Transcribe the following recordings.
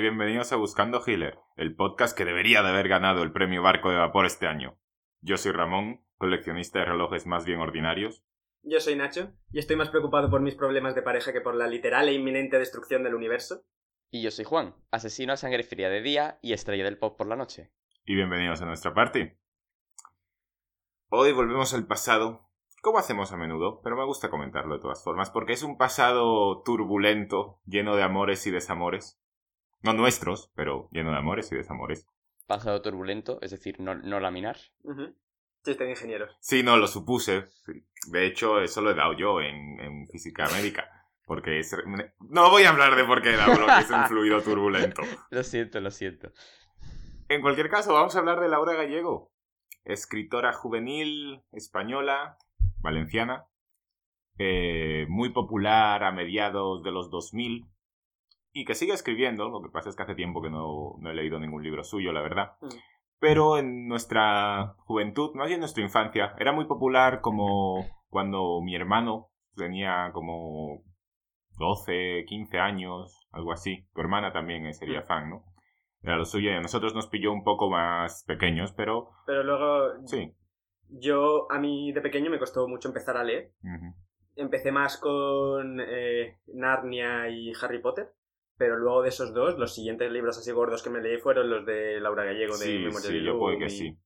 y bienvenidos a Buscando Healer, el podcast que debería de haber ganado el premio Barco de Vapor este año. Yo soy Ramón, coleccionista de relojes más bien ordinarios. Yo soy Nacho y estoy más preocupado por mis problemas de pareja que por la literal e inminente destrucción del universo. Y yo soy Juan, asesino a sangre fría de día y estrella del pop por la noche. Y bienvenidos a nuestra party. Hoy volvemos al pasado, como hacemos a menudo, pero me gusta comentarlo de todas formas, porque es un pasado turbulento, lleno de amores y desamores. No nuestros, pero lleno de amores y desamores. Pasado turbulento, es decir, no, no laminar. Ujú. Chiste de ingenieros. Sí, no, lo supuse. De hecho, eso lo he dado yo en, en física médica. Porque es... No voy a hablar de por qué he dado lo que es un fluido turbulento. Lo siento, lo siento. En cualquier caso, vamos a hablar de Laura Gallego, escritora juvenil española, valenciana, eh, muy popular a mediados de los 2000 y que sigue escribiendo, lo que pasa es que hace tiempo que no, no he leído ningún libro suyo, la verdad. Mm. Pero en nuestra juventud, más bien en nuestra infancia, era muy popular como cuando mi hermano tenía como 12, 15 años, algo así. Tu hermana también sería Mm. fan, ¿no? Era lo suyo y a nosotros nos pilló un poco más pequeños, pero Pero luego, sí. yo, a mí de pequeño me costó mucho empezar a leer. Empecé más con eh, Narnia y Harry Potter. Pero luego de esos dos, los siguientes libros así gordos que me leí fueron los de Laura Gallego de Sí, Memorias sí, de yo puede que y- sí.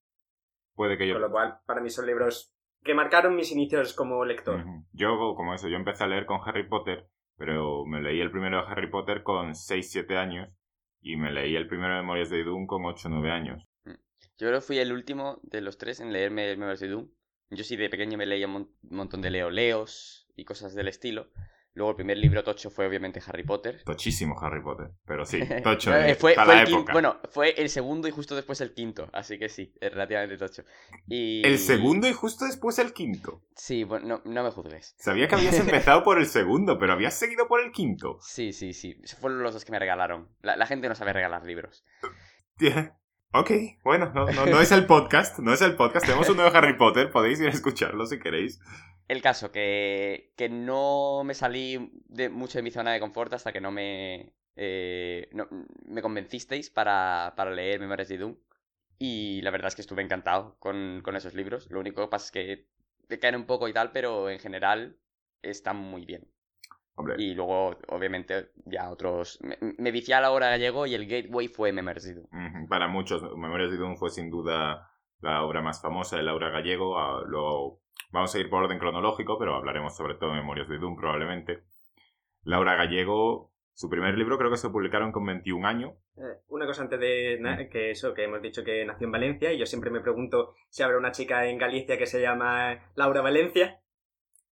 Puede que yo... Con lo cual, para mí son libros que marcaron mis inicios como lector. Yo, como eso, yo empecé a leer con Harry Potter, pero me leí el primero de Harry Potter con 6, 7 años y me leí el primero de Memorias de Doom con 8, 9 años. Yo creo que fui el último de los tres en leerme el Memories de Doom. Yo sí de pequeño me leía un mon- un montón de leoleos y cosas del estilo. Luego el primer libro tocho fue obviamente Harry Potter. Tochísimo Harry Potter, pero sí, tocho Eh, de, fue, para fue la el época. Bueno, fue el segundo y justo después el quinto, así que sí, es relativamente tocho. Y... El segundo y justo después el quinto. Sí, bueno, no, no me juzgues. Sabía que habías empezado por el segundo, pero habías seguido por el quinto. Sí, sí, sí. Esos fueron los dos que me regalaron. La, la gente no sabe regalar libros. Ok, bueno, no, no, no es el podcast, no es el podcast. Tenemos un nuevo Harry Potter, podéis ir a escucharlo si queréis. El caso, que, que no me salí de mucho de mi zona de confort hasta que no me, eh, no- me convencisteis para, para leer Memorias de Doom. Y la verdad es que estuve encantado con, con esos libros. Lo único que pasa es que te caen un poco y tal, pero en general están muy bien. Hombre, Y luego, obviamente, ya otros... Me, me vicié a la hora gallego y el gateway fue Memorias de Doom. Para muchos, Memorias de Doom fue sin duda la obra más famosa de Laura Gallego. Ah, Luego vamos a ir por orden cronológico, pero hablaremos sobre todo de Memorias de Doom probablemente. Laura Gallego, su primer libro creo que se publicaron con 21 años. Eh, una cosa antes de na- que eso, que hemos dicho que nació en Valencia y yo siempre me pregunto si habrá una chica en Galicia que se llama Laura Valencia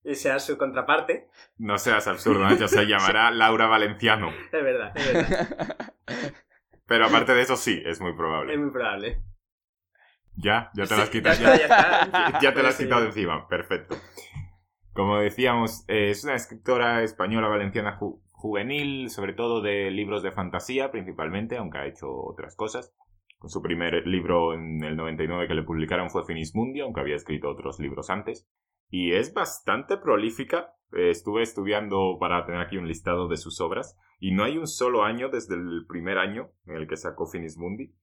y sea su contraparte. No seas absurdo, Nacho, se llamará Laura Valenciano. Es verdad, es verdad. Pero aparte de eso sí, es muy es probable. muy probable. Ya, ya te Sí, quitado. ya ya ya te lo has quitado de encima, perfecto. Como decíamos, eh, es una escritora española valenciana ju- juvenil, sobre todo de libros de fantasía principalmente, aunque ha hecho otras cosas. Con su primer libro en el 99 que le publicaron fue Finismundio, aunque había escrito otros libros antes. Y es bastante prolífica. Eh, estuve estudiando para tener aquí un listado de sus obras y no hay un solo año desde el primer año en el que sacó Finismundi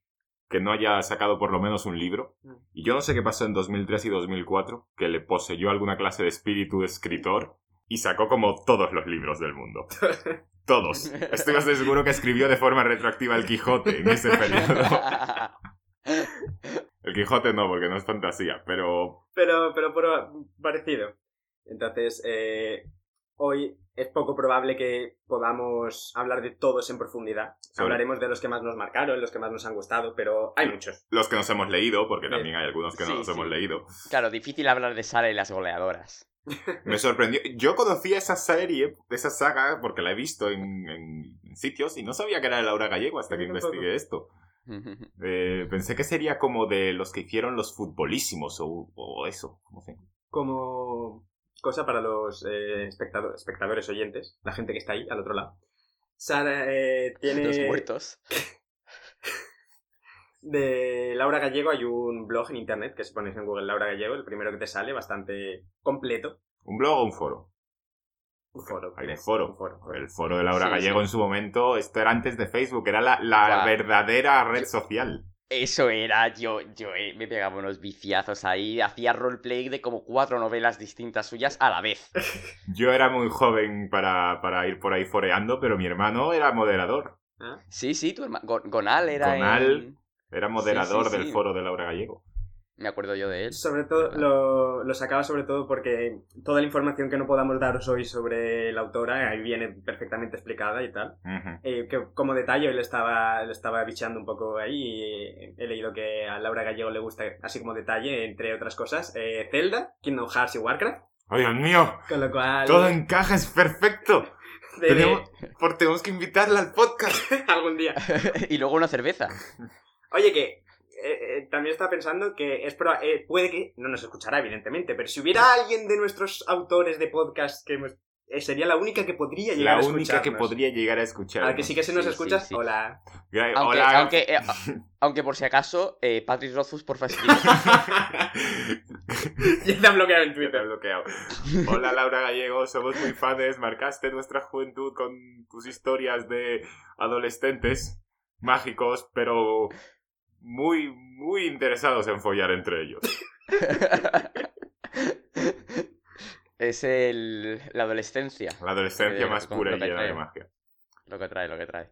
que no haya sacado por lo menos un libro. Mm. Y yo no sé qué pasó en 2003 y 2004, que le poseyó alguna clase de espíritu de escritor y sacó como todos los libros del mundo. Todos. Estoy bastante seguro que escribió de forma retroactiva el Quijote en ese periodo. El Quijote no, porque no es fantasía, pero Pero, pero por- parecido. Entonces, eh, hoy es poco probable que podamos hablar de todos en profundidad. Sobre- Hablaremos de los que más nos marcaron, los que más nos han gustado, pero hay muchos. los que nos hemos leído, porque también hay algunos que no Sí, nos sí. hemos leído. Claro, difícil hablar de Sara y las goleadoras. Me sorprendió. Yo conocía esa serie, esa saga, porque la he visto en, en sitios y no sabía que era de Laura Gallego hasta que tampoco. investigué esto. Eh, pensé que sería como de los que hicieron los futbolísimos o, o eso, no sé. Como cosa para los eh, espectado- espectadores oyentes, la gente que está ahí al otro lado. Sara eh, tiene... Los muertos. De Laura Gallego hay un blog en internet que si pones en Google Laura Gallego, el primero que te sale, bastante completo. ¿Un blog o un foro? Un foro. Hay un foro. Un foro. El foro de Laura Sí, Gallego sí. en su momento, esto era antes de Facebook, era la, verdadera red social. Eso era, yo, yo eh, me pegaba unos viciazos ahí, hacía roleplay de como cuatro novelas distintas suyas a la vez. Yo era muy joven para, para ir por ahí foreando, pero mi hermano era moderador. ¿Ah? Sí, sí, tu hermano, Gonal era Gonal. en- Era moderador Sí, sí, del sí. foro de Laura Gallego. Me acuerdo yo de él. Sobre todo, lo, lo sacaba sobre todo porque toda la información que no podamos daros hoy sobre la autora ahí viene perfectamente explicada y tal. Ujú. Eh, que como detalle le estaba, le estaba bicheando un poco ahí y he leído que a Laura Gallego le gusta, así como detalle, entre otras cosas, eh, Zelda, Kingdom Hearts y Warcraft. ¡Ay, Dios mío! Con lo cual... Todo encaja, es perfecto. Tenemos, por- tenemos que invitarla al podcast. algún día. y luego una cerveza. Oye, que eh, eh, también estaba pensando que es proba- eh, puede que no nos escuchará, evidentemente, pero si hubiera alguien de nuestros autores de podcast que hemos- eh, sería la única que podría llegar La a única que podría llegar a escuchar. Al que sí que se nos Sí, sí, escuchas, sí. hola. Aunque, Hola. aunque, eh, aunque por si acaso, eh, Patrick Rothfuss, por fastidio. ya te han bloqueado en Te he Twitter. bloqueado. Hola Laura Gallego, somos muy fans, marcaste nuestra juventud con tus historias de adolescentes mágicos, pero muy, muy interesados en follar entre ellos. es el, la adolescencia. La adolescencia Eh, más con pura y llena de magia. Lo que trae, lo que trae.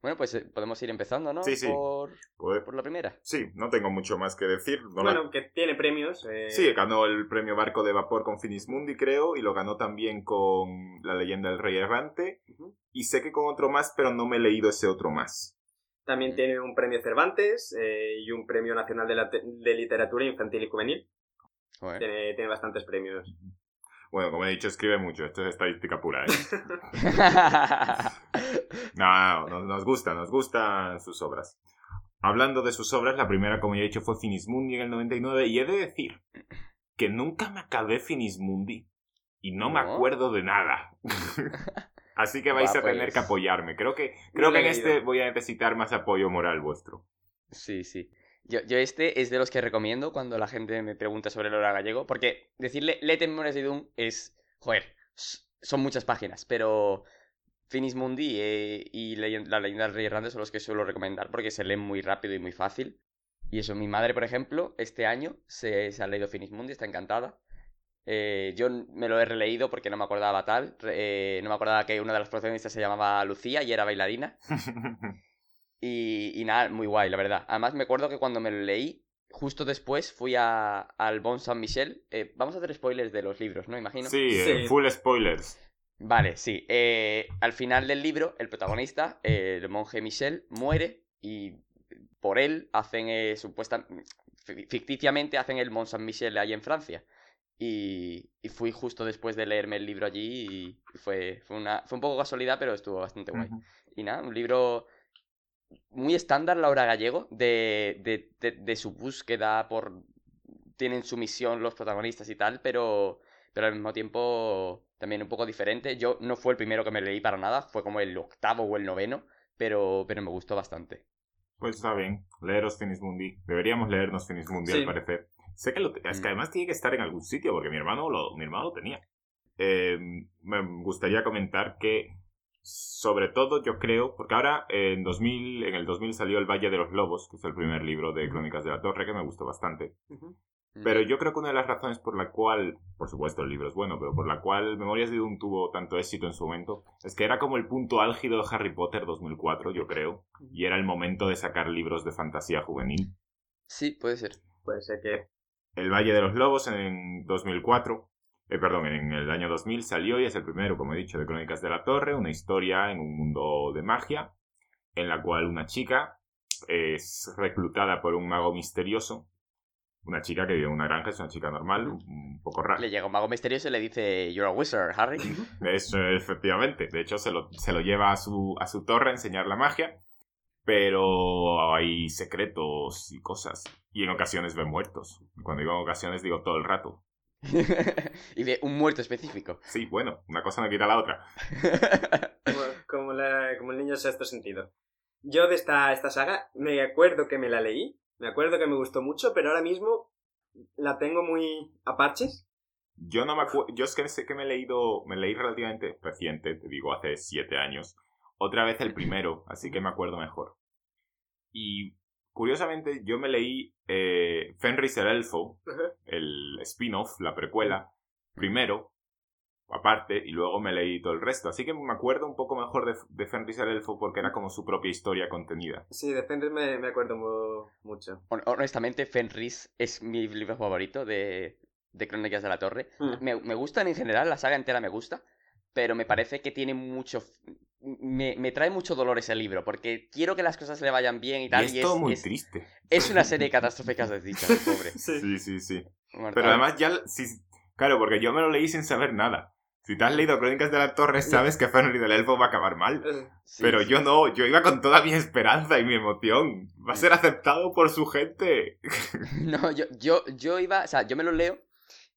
Bueno, pues eh, podemos ir empezando, ¿no? Sí, sí. Por, por la primera. sí, no tengo mucho más que decir. No la- Bueno, que tiene premios. eh, Sí, ganó el premio Barco de Vapor con Finismundi, creo, y lo ganó también con La leyenda del rey errante. Y sé que con otro más, pero no me he leído ese otro más. También tiene un premio Cervantes eh, y un premio nacional de, la te- de literatura infantil y juvenil. Joder. Tiene, tiene bastantes premios. Bueno, como he dicho, escribe mucho. Esto es estadística pura, ¿eh? No, no, nos gusta, nos gustan sus obras. Hablando de sus obras, la primera, como ya he dicho, fue Finismundi en el 99. Y he de decir que nunca me acabé Finismundi. Y no me ¿No? acuerdo de nada. Así que vais a tener pues. que apoyarme. Creo que, creo No que en este voy a necesitar más apoyo moral vuestro. Sí, sí. Yo, yo este es de los que recomiendo cuando la gente me pregunta sobre el hora gallego, porque decirle Lete Memorias de Doom es, joder, son muchas páginas, pero Finis Mundi eh, y la leyenda del rey errante son los que suelo recomendar porque se leen muy rápido y muy fácil. Y eso, mi madre, por ejemplo, este año se, se ha leído Finis Mundi, está encantada. Eh, yo me lo he releído porque no me acordaba tal. eh, no me acordaba que una de las protagonistas se llamaba Lucía y era bailarina. Y, y nada, muy guay, la verdad. Además, me acuerdo que cuando me lo leí, justo después fui a, al Bon Saint Michel. Eh, vamos a hacer spoilers de los libros, ¿no? Imagino. sí, Sí. eh, full spoilers. Vale, sí. Eh, al final del libro, el protagonista, eh, el monje Michel, muere y por él hacen, eh, supuesta, fi- ficticiamente, hacen el Mont Saint Michel ahí en Francia. Y, y fui justo después de leerme el libro allí y fue, fue, una, fue un poco casualidad, pero estuvo bastante guay. Y nada, un libro muy estándar, Laura Gallego, de, de, de, de su búsqueda por... Tienen su misión los protagonistas y tal, pero, pero al mismo tiempo también un poco diferente. Yo no fue el primero que me leí para nada, fue como el octavo o el noveno, pero, pero me gustó bastante. Pues está bien, leeros Finismundi. Deberíamos leernos Finismundi, Sí. al parecer. Sé que lo te- es que Mm. además tiene que estar en algún sitio, porque mi hermano lo, mi hermano lo tenía. Eh, me gustaría comentar que, sobre todo, yo creo, porque ahora en 2000, en el 2000 salió El Valle de los Lobos, que es el primer libro de Crónicas de la Torre, que me gustó bastante. Pero yo creo que una de las razones por la cual, por supuesto el libro es bueno, pero por la cual Memorias de Doom tuvo tanto éxito en su momento, es que era como el punto álgido de Harry Potter 2004, yo creo, y era el momento de sacar libros de fantasía juvenil. Sí, puede ser. Puede ser que. El Valle de los Lobos en 2004, eh, perdón, en el año 2000 salió y es el primero, como he dicho, de Crónicas de la Torre, una historia en un mundo de magia, en la cual una chica es reclutada por un mago misterioso. Una chica que vive en una granja, es una chica normal, un- poco rara. Le llega un mago misterioso y le dice, You're a wizard, Harry. Eso, efectivamente. De hecho, se lo, se lo lleva a su, a su torre a enseñar la magia. Pero hay secretos y cosas. Y en ocasiones ve muertos. Cuando digo en ocasiones, digo todo el rato. y de un muerto específico. Sí, bueno, una cosa no quita la otra. Como, como la- como el niño sexto sentido. Yo de esta, esta saga me acuerdo que me la leí, me acuerdo que me gustó mucho, pero ahora mismo la tengo muy a parches. Yo no me acuerdo. Yo es que sé que me he leído. Me leí relativamente reciente, te digo, hace siete años. Otra vez el primero, así que me acuerdo mejor. Y curiosamente, yo me leí eh, Fenris el Elfo, el spin-off, la precuela, primero, aparte, y luego me leí todo el resto. Así que me acuerdo un poco mejor de, de Fenris el Elfo porque era como su propia historia contenida. Sí, de Fenris me, me acuerdo mu- mucho. Hon- Honestamente, Fenris es mi libro favorito de, de Crónicas de la Torre. Mm. Me, me gustan en general, la saga entera me gusta, pero me parece que tiene mucho... Me, me trae mucho dolor ese libro, porque quiero que las cosas le vayan bien y Y tal. es y todo muy es, triste. es una serie catastrófica desdichas, el pobre. Sí. Sí, sí. Pero además ya... Sí, claro, porque yo me lo leí sin saber nada. Si te has leído Crónicas de la Torre, sabes que Fenris el Elfo va a acabar mal. Eh, Sí, Pero sí. yo no, yo iba con toda mi esperanza y mi emoción. Va a ser aceptado por su gente. No, yo, yo, yo iba, o sea, yo me lo leo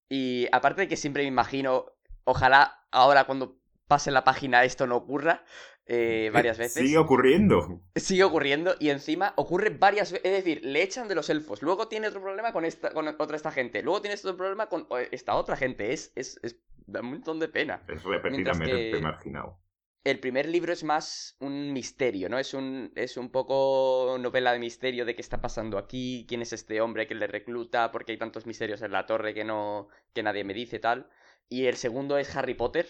y aparte de que siempre me imagino, ojalá ahora cuando pase la página esto no ocurra eh, varias veces. Sigue ocurriendo. Sigue ocurriendo y encima ocurre varias veces. Es decir, le echan de los elfos. Luego tiene otro problema con esta, con otra esta gente. Luego tiene otro problema con eh, esta otra gente. Es, es, es da un montón de pena. Es repetidamente que- marginado. El primer libro es más un misterio, ¿no? Es un, es un poco novela de misterio de qué está pasando aquí, quién es este hombre que le recluta, porque hay tantos misterios en la torre que no. que nadie me dice tal. Y el segundo es Harry Potter,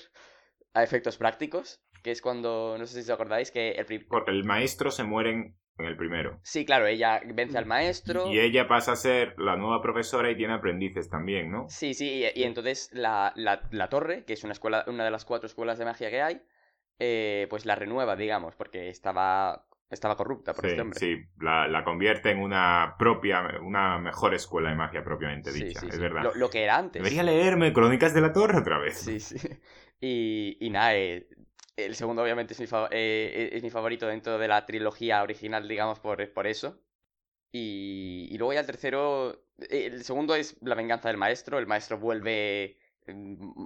a efectos prácticos, que es cuando. no sé si os acordáis, que el Porque el maestro se muere en en el primero. Sí, claro, ella vence al maestro. Y ella pasa a ser la nueva profesora y tiene aprendices también, ¿no? Sí, sí, y, y entonces la, la, la torre, que es una escuela, una de las cuatro escuelas de magia que hay, eh, pues la renueva, digamos, porque estaba, estaba corrupta por Sí, este hombre. sí, la, la convierte en una propia, una mejor escuela de magia propiamente Sí, dicha, sí, es sí. verdad. Lo, lo que era antes. Debería leerme Crónicas de la Torre otra vez. Sí, sí. Y, y nada, eh, el segundo obviamente es mi, eh, es mi favorito dentro de la trilogía original, digamos, por, por eso. Y, y luego ya el tercero, eh, el segundo es La venganza del maestro, el maestro vuelve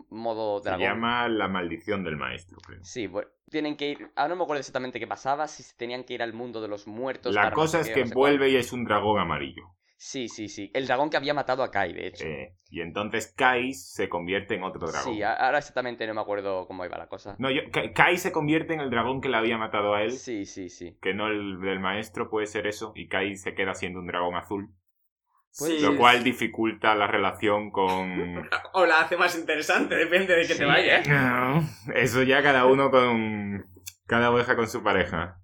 modo Se dragón. llama La maldición del maestro, creo. Sí, bueno, tienen que ir. Ahora no me acuerdo exactamente qué pasaba, si tenían que ir al mundo de los muertos. La cosa es que no sé vuelve cuál. y es un dragón amarillo. Sí, sí, sí. El dragón que había matado a Kai, de hecho. Eh, y entonces Kai se convierte en otro dragón. sí, ahora exactamente no me acuerdo cómo iba la cosa. No, yo, Kai- se convierte en el dragón que le había matado a él, Sí, sí, sí. que no el del maestro, puede ser eso, y Kai se queda siendo un dragón azul, Sí, lo cual dificulta la relación con... O la hace más interesante, depende de que Sí, te vaya. ¿eh? No, eso ya cada uno con... Cada oveja con su pareja,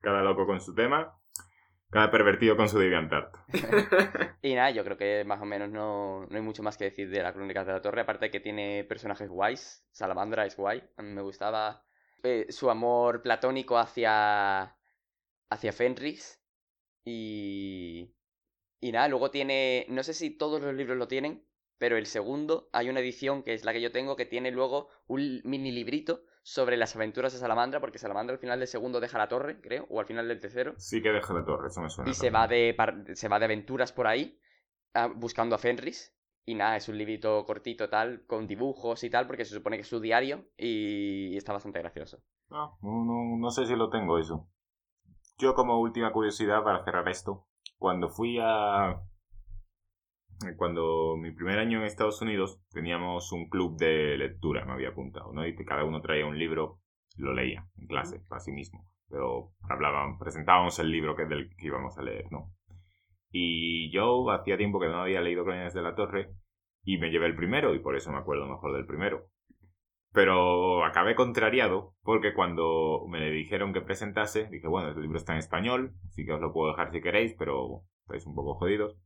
cada loco con su tema, cada pervertido con su DeviantArt. Y nada, yo creo que más o menos no, no hay mucho más que decir de la Crónica de la Torre, aparte que tiene personajes guays. Salamandra es guay. Me gustaba eh, su amor platónico hacia, hacia Fenris. Y, y nada, luego tiene, no sé si todos los libros lo tienen, pero el segundo, hay una edición que es la que yo tengo, que tiene luego un mini librito sobre las aventuras de Salamandra, porque Salamandra al final del segundo deja la torre, creo, o al final del tercero. Sí que deja la torre, eso me suena. Y se va de, se va de aventuras por ahí, ah, buscando a Fenris. Y nada, es un librito cortito tal, con dibujos y tal, porque se supone que es su diario y está bastante gracioso. Ah, no, no, no sé si lo tengo eso. Yo como última curiosidad para cerrar esto, cuando fui a... Cuando mi primer año en Estados Unidos teníamos un club de lectura, me había apuntado, ¿no? Y cada uno traía un libro, lo leía en clase, para sí mismo. Pero hablaban, presentábamos el libro que del que íbamos a leer, ¿no? Y yo hacía tiempo que no había leído Crónicas de la Torre y me llevé el primero y por eso me acuerdo mejor del primero. Pero acabé contrariado porque cuando me dijeron que presentase, dije, bueno, el libro está en español, así que os lo puedo dejar si queréis, pero estáis un poco jodidos.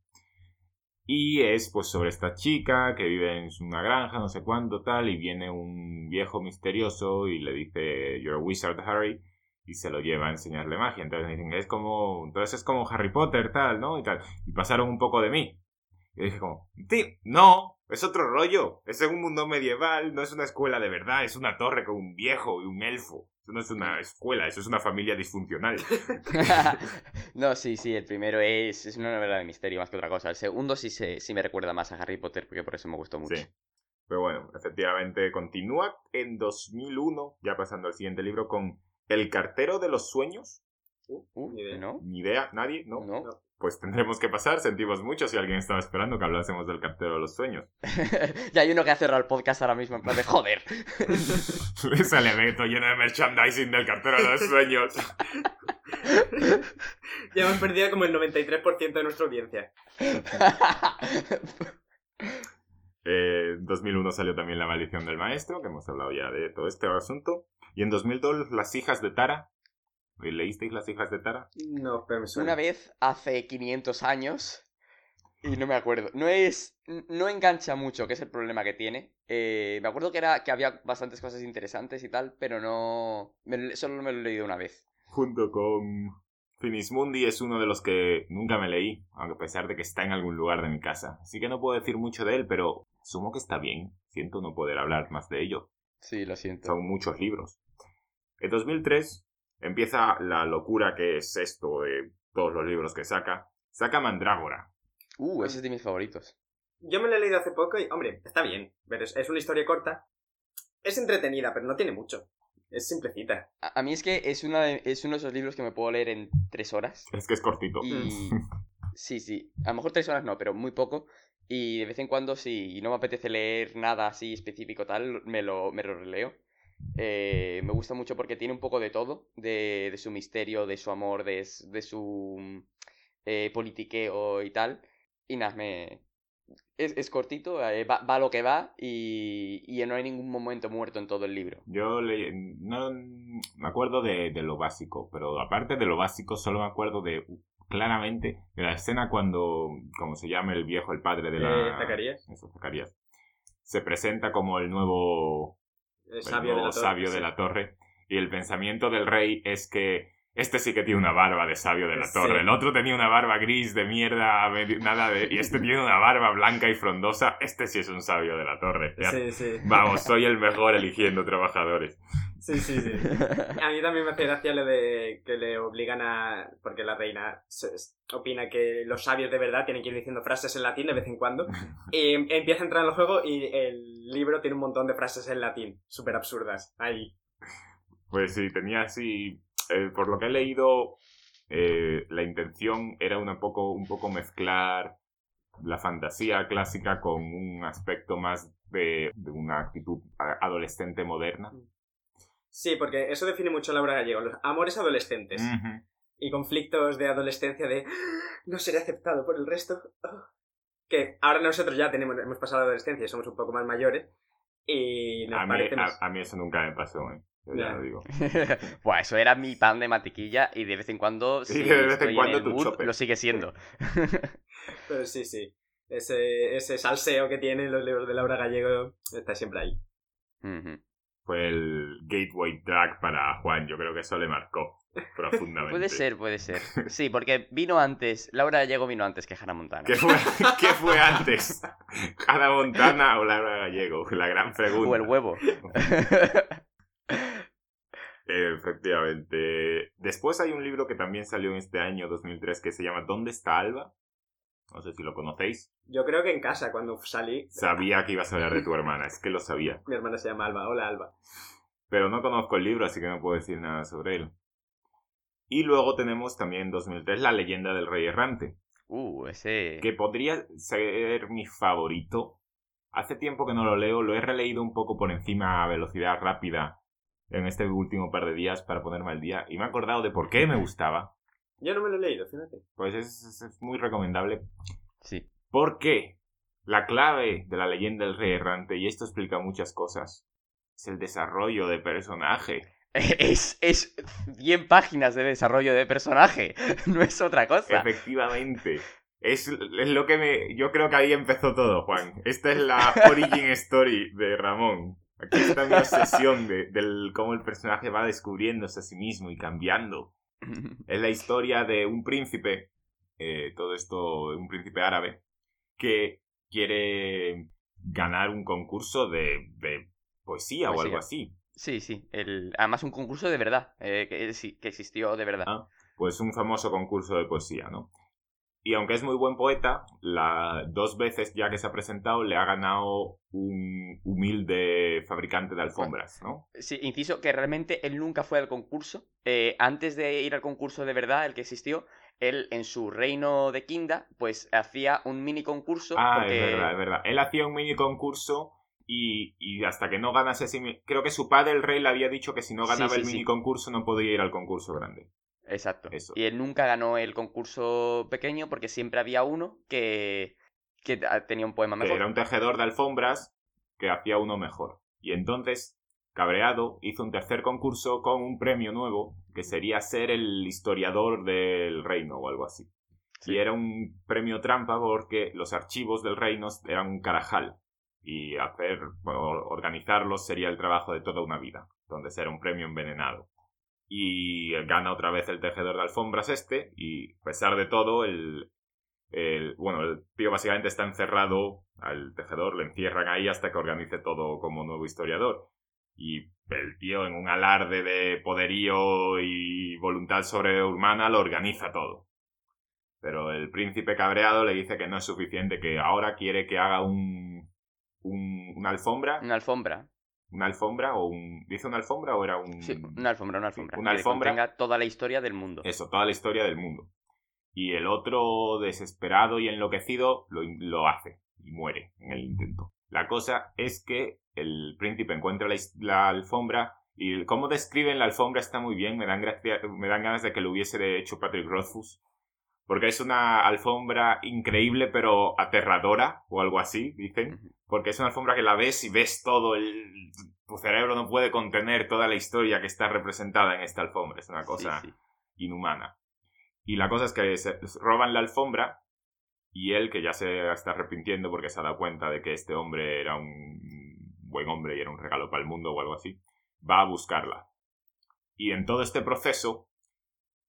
Y es pues sobre esta chica que vive en una granja, no sé cuánto tal, y viene un viejo misterioso y le dice, You're a wizard, Harry, y se lo lleva a enseñarle magia. Entonces dicen, es como, entonces es como Harry Potter, tal, ¿no? Y tal. Y pasaron un poco de mí. Y dije como, no, es otro rollo. Es en un mundo medieval, no es una escuela de verdad, es una torre con un viejo y un elfo. Eso no es una escuela, eso es una familia disfuncional. no, sí, sí, el primero es, es una novela de misterio más que otra cosa. El segundo sí, se, sí me recuerda más a Harry Potter, porque por eso me gustó mucho. Sí. Pero bueno, efectivamente continúa en 2001, ya pasando al siguiente libro, con El cartero de los sueños. Uh, Ni idea. ¿no? Ni idea, nadie, ¿no? No. No. Pues tendremos que pasar. Sentimos mucho si alguien estaba esperando que hablásemos del cartero de los sueños. ya hay uno que ha cerrado el podcast ahora mismo en plan de joder. Ese elemento lleno de merchandising del cartero de los sueños. ya hemos perdido como el 93% de nuestra audiencia. Eh, en 2001 salió también La maldición del maestro, que hemos hablado ya de todo este asunto. Y en 2002 Las hijas de Tara. ¿Leísteis Las hijas de Tara? No, pero me suena. Una vez, hace 500 años, y no me acuerdo. No es. No engancha mucho, que es el problema que tiene. Eh, me acuerdo que era que había bastantes cosas interesantes y tal, pero no. me- solo me lo he leído una vez. Junto con Finismundi es uno de los que nunca me leí, aunque a pesar de que está en algún lugar de mi casa. Así que no puedo decir mucho de él, pero sumo que está bien. Siento no poder hablar más de ello. Sí, lo siento. Son muchos libros. En 2003 empieza la locura que es esto de todos los libros que saca. Saca Mandrágora. Uh, ese es de mis favoritos. Yo me lo he leído hace poco y, hombre, está bien. Pero es, es una historia corta. Es entretenida, pero no tiene mucho. Es simplecita. A, a mí es que es, una de- es uno de esos libros que me puedo leer en tres horas. Es que es cortito. Y. Sí, sí. A lo mejor tres horas no, pero muy poco. Y de vez en cuando, si no me apetece leer nada así específico tal, me lo, me lo releo. Eh, me gusta mucho porque tiene un poco de todo, de, de su misterio, de su amor, de, de su mm, eh, politiqueo y tal. Y nada, me... Es, es cortito, eh, va, va lo que va y, y no hay ningún momento muerto en todo el libro. Yo le- no me acuerdo de, de lo básico, pero aparte de lo básico, solo me acuerdo de claramente de la escena cuando, como se llama el viejo, el padre de la. Eh, Zacarías. Eso, Zacarías. Se presenta como el nuevo, El sabio, de la torre, sabio sí. de la torre. Y el pensamiento del rey es que este sí que tiene una barba de sabio de la Sí. torre. El otro tenía una barba gris de mierda, nada de. Y este tiene una barba blanca y frondosa. Este sí es un sabio de la torre. Ya- Sí, sí. Vamos, soy el mejor eligiendo trabajadores. Sí, sí, sí. A mí también me hace gracia lo de que le obligan a. Porque la reina se- opina que los sabios de verdad tienen que ir diciendo frases en latín de vez en cuando. Y empieza a entrar en el juego y el libro tiene un montón de frases en latín, súper absurdas. Ahí. Pues sí, tenía así. eh, por lo que he leído, eh, la intención era una poco, un poco mezclar la fantasía clásica con un aspecto más de, de una actitud adolescente moderna. Sí, porque eso define mucho a Laura Gallego. Los amores adolescentes Ujú. y conflictos de adolescencia de "Ah, no seré aceptado por el resto. Ah". Que ahora nosotros ya tenemos, hemos pasado la adolescencia y somos un poco más mayores. Y nos A, mí, parece a, más- a mí eso nunca me pasó, ¿eh? Yo ya lo digo. Buah, eso era mi pan de mantequilla y de vez en cuando, Sí, si de vez en cuando el tu mood, lo sigue siendo. Pero sí, sí. Ese, ese salseo que tienen los libros de Laura Gallego está siempre ahí. Ujú. Fue el gateway drag para Juan. Yo creo que eso le marcó profundamente. Puede ser, puede ser. Sí, porque vino antes, Laura Gallego vino antes que Hannah Montana. ¿Qué fue, ¿Qué fue antes? ¿Hannah Montana o Laura Gallego? La gran pregunta. O el huevo. Efectivamente. Después hay un libro que también salió en este año 2003 que se llama ¿Dónde está Alba? No sé si lo conocéis. Yo creo que en casa, cuando salí, Sabía que ibas a hablar de tu hermana, es que lo sabía. mi hermana se llama Alba. Hola, Alba. Pero no conozco el libro, así que no puedo decir nada sobre él. Y luego tenemos también en 2003 La leyenda del rey errante, Uh, ese... que podría ser mi favorito. Hace tiempo que no lo leo, lo he releído un poco por encima a velocidad rápida en este último par de días para ponerme al día y me he acordado de por qué me gustaba. Yo no me lo he leído, fíjate. Pues es, es- es muy recomendable. Sí. Porque la clave de la leyenda del rey errante, y esto explica muchas cosas, es el desarrollo de personaje. Es, es 100 páginas de desarrollo de personaje, no es otra cosa. Efectivamente. Es, es lo que me... Yo creo que ahí empezó todo, Juan. Esta es la origin story de Ramón. Aquí está mi obsesión de, del cómo el personaje va descubriéndose a sí mismo y cambiando. Es la historia de un príncipe, eh, todo esto, un príncipe árabe, que quiere ganar un concurso de, de poesía, o algo así. Sí, sí. El... Además, un concurso de verdad, eh, que, que existió de verdad. Ah. Pues un famoso concurso de poesía, ¿no? Y aunque es muy buen poeta, la, dos veces ya que se ha presentado le ha ganado un humilde fabricante de alfombras, ¿no? Sí, inciso que realmente él nunca fue al concurso. Eh, antes de ir al concurso de verdad, el que existió, él en su reino de Kinda, pues hacía un mini concurso. Ah, porque... es verdad, es verdad. Él hacía un mini concurso y, y hasta que no ganase ese... Creo que su padre, el rey, le había dicho que si no ganaba sí, el sí. mini concurso no podía ir al concurso grande. Exacto. Eso. Y él nunca ganó el concurso pequeño porque siempre había uno que, que tenía un poema Que mejor. era un tejedor de alfombras que hacía uno mejor. Y entonces, cabreado, hizo un tercer concurso con un premio nuevo que sería ser el historiador del reino o algo así. Sí. Y era un premio trampa porque los archivos del reino eran un carajal. Y hacer, bueno, organizarlos sería el trabajo de toda una vida. Entonces era un premio envenenado. Y gana otra vez el tejedor de alfombras este. Y a pesar de todo, el, el- bueno, el tío básicamente está encerrado al tejedor, le encierran ahí hasta que organice todo como nuevo historiador. Y el tío, en un alarde de poderío y voluntad sobrehumana, lo organiza todo. Pero el príncipe cabreado le dice que no es suficiente, que ahora quiere que haga un, un- una alfombra. Una alfombra. ¿Una alfombra o un... ¿Dice una alfombra o era un...? Sí, una alfombra, una alfombra. una que alfombra. contenga toda la historia del mundo. Eso, toda la historia del mundo. Y el otro, desesperado y enloquecido, lo, lo hace y muere en el intento. La cosa es que el príncipe encuentra la, la alfombra y cómo describen la alfombra está muy bien. Me dan, gracia- me dan ganas de que lo hubiese hecho Patrick Rothfuss. Porque es una alfombra increíble pero aterradora o algo así, dicen. Porque es una alfombra que la ves y ves todo el... Tu cerebro no puede contener toda la historia que está representada en esta alfombra. Es una cosa Sí, sí. inhumana. Y la cosa es que se roban la alfombra y él, que ya se está arrepintiendo porque se ha dado cuenta de que este hombre era un buen hombre y era un regalo para el mundo o algo así, va a buscarla. Y en todo este proceso,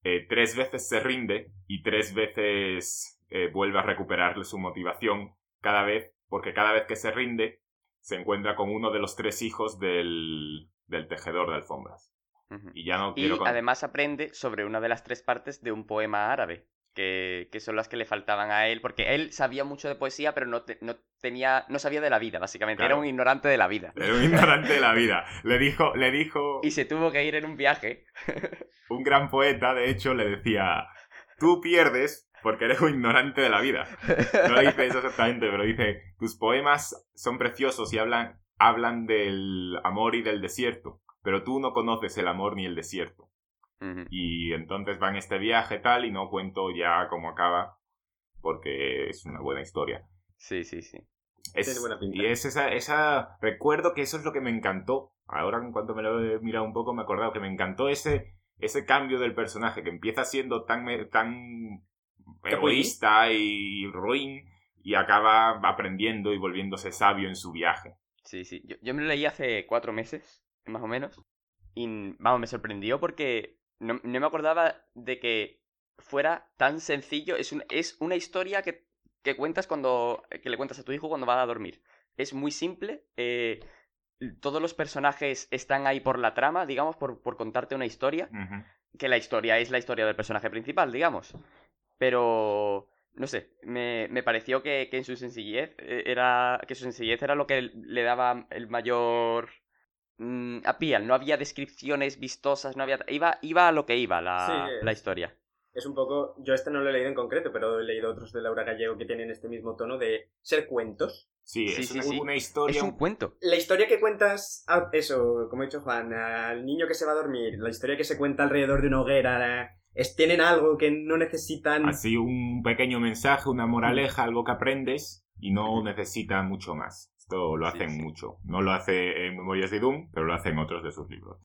eh, tres veces se rinde y tres veces eh, vuelve a recuperar su motivación cada vez, porque cada vez que se rinde se encuentra con uno de los tres hijos del, del tejedor de alfombras. Y ya no Y quiero... con- además aprende sobre una de las tres partes de un poema árabe, que, que son las que le faltaban a él, porque él sabía mucho de poesía, pero no, te- no tenía, no sabía de la vida, básicamente. Claro. Era un ignorante de la vida. Era un ignorante de la vida. Le dijo, le dijo Y se tuvo que ir en un viaje. un gran poeta, de hecho, le decía, tú pierdes porque eres un ignorante de la vida. No dice eso exactamente, pero dice, tus poemas son preciosos y hablan, hablan del amor y del desierto, pero tú no conoces el amor ni el desierto. Y entonces va en este viaje tal y no cuento ya cómo acaba porque es una buena historia. Sí, sí, sí. Es- Tiene buena pinta. Y es esa, esa. Recuerdo que eso es lo que me encantó. Ahora, en cuanto me lo he mirado un poco, me he acordado que me encantó ese, ese cambio del personaje que empieza siendo tan, tan egoísta y ruin y acaba aprendiendo y volviéndose sabio en su viaje. Sí, sí. Yo, yo me lo leí hace cuatro meses, más o menos. Y vamos, me sorprendió porque no, no me acordaba de que fuera tan sencillo. Es, un- es una historia que, que cuentas cuando. que le cuentas a tu hijo cuando va a dormir. Es muy simple. eh, todos los personajes están ahí por la trama, digamos, por, por contarte una historia. Que la historia es la historia del personaje principal, digamos. Pero. No sé, me, me pareció que, que en su sencillez eh, era. que su sencillez era lo que le daba el mayor. Mm, appeal. No había descripciones vistosas, no había. Iba, iba a lo que iba la, Sí, la historia. Es un poco. Yo este no lo he leído en concreto, pero he leído otros de Laura Gallego que tienen este mismo tono de ser cuentos. Sí, Sí, es sí, una, sí. una historia. Es un cuento. La historia que cuentas, ah, eso, como ha dicho Juan, al niño que se va a dormir, la historia que se cuenta alrededor de una hoguera, es, tienen algo que no necesitan. Así un pequeño mensaje, una moraleja, algo que aprendes y no necesita mucho más. Esto lo hacen sí. mucho. No lo hace en Memorias de Doom, pero lo hacen otros de sus libros.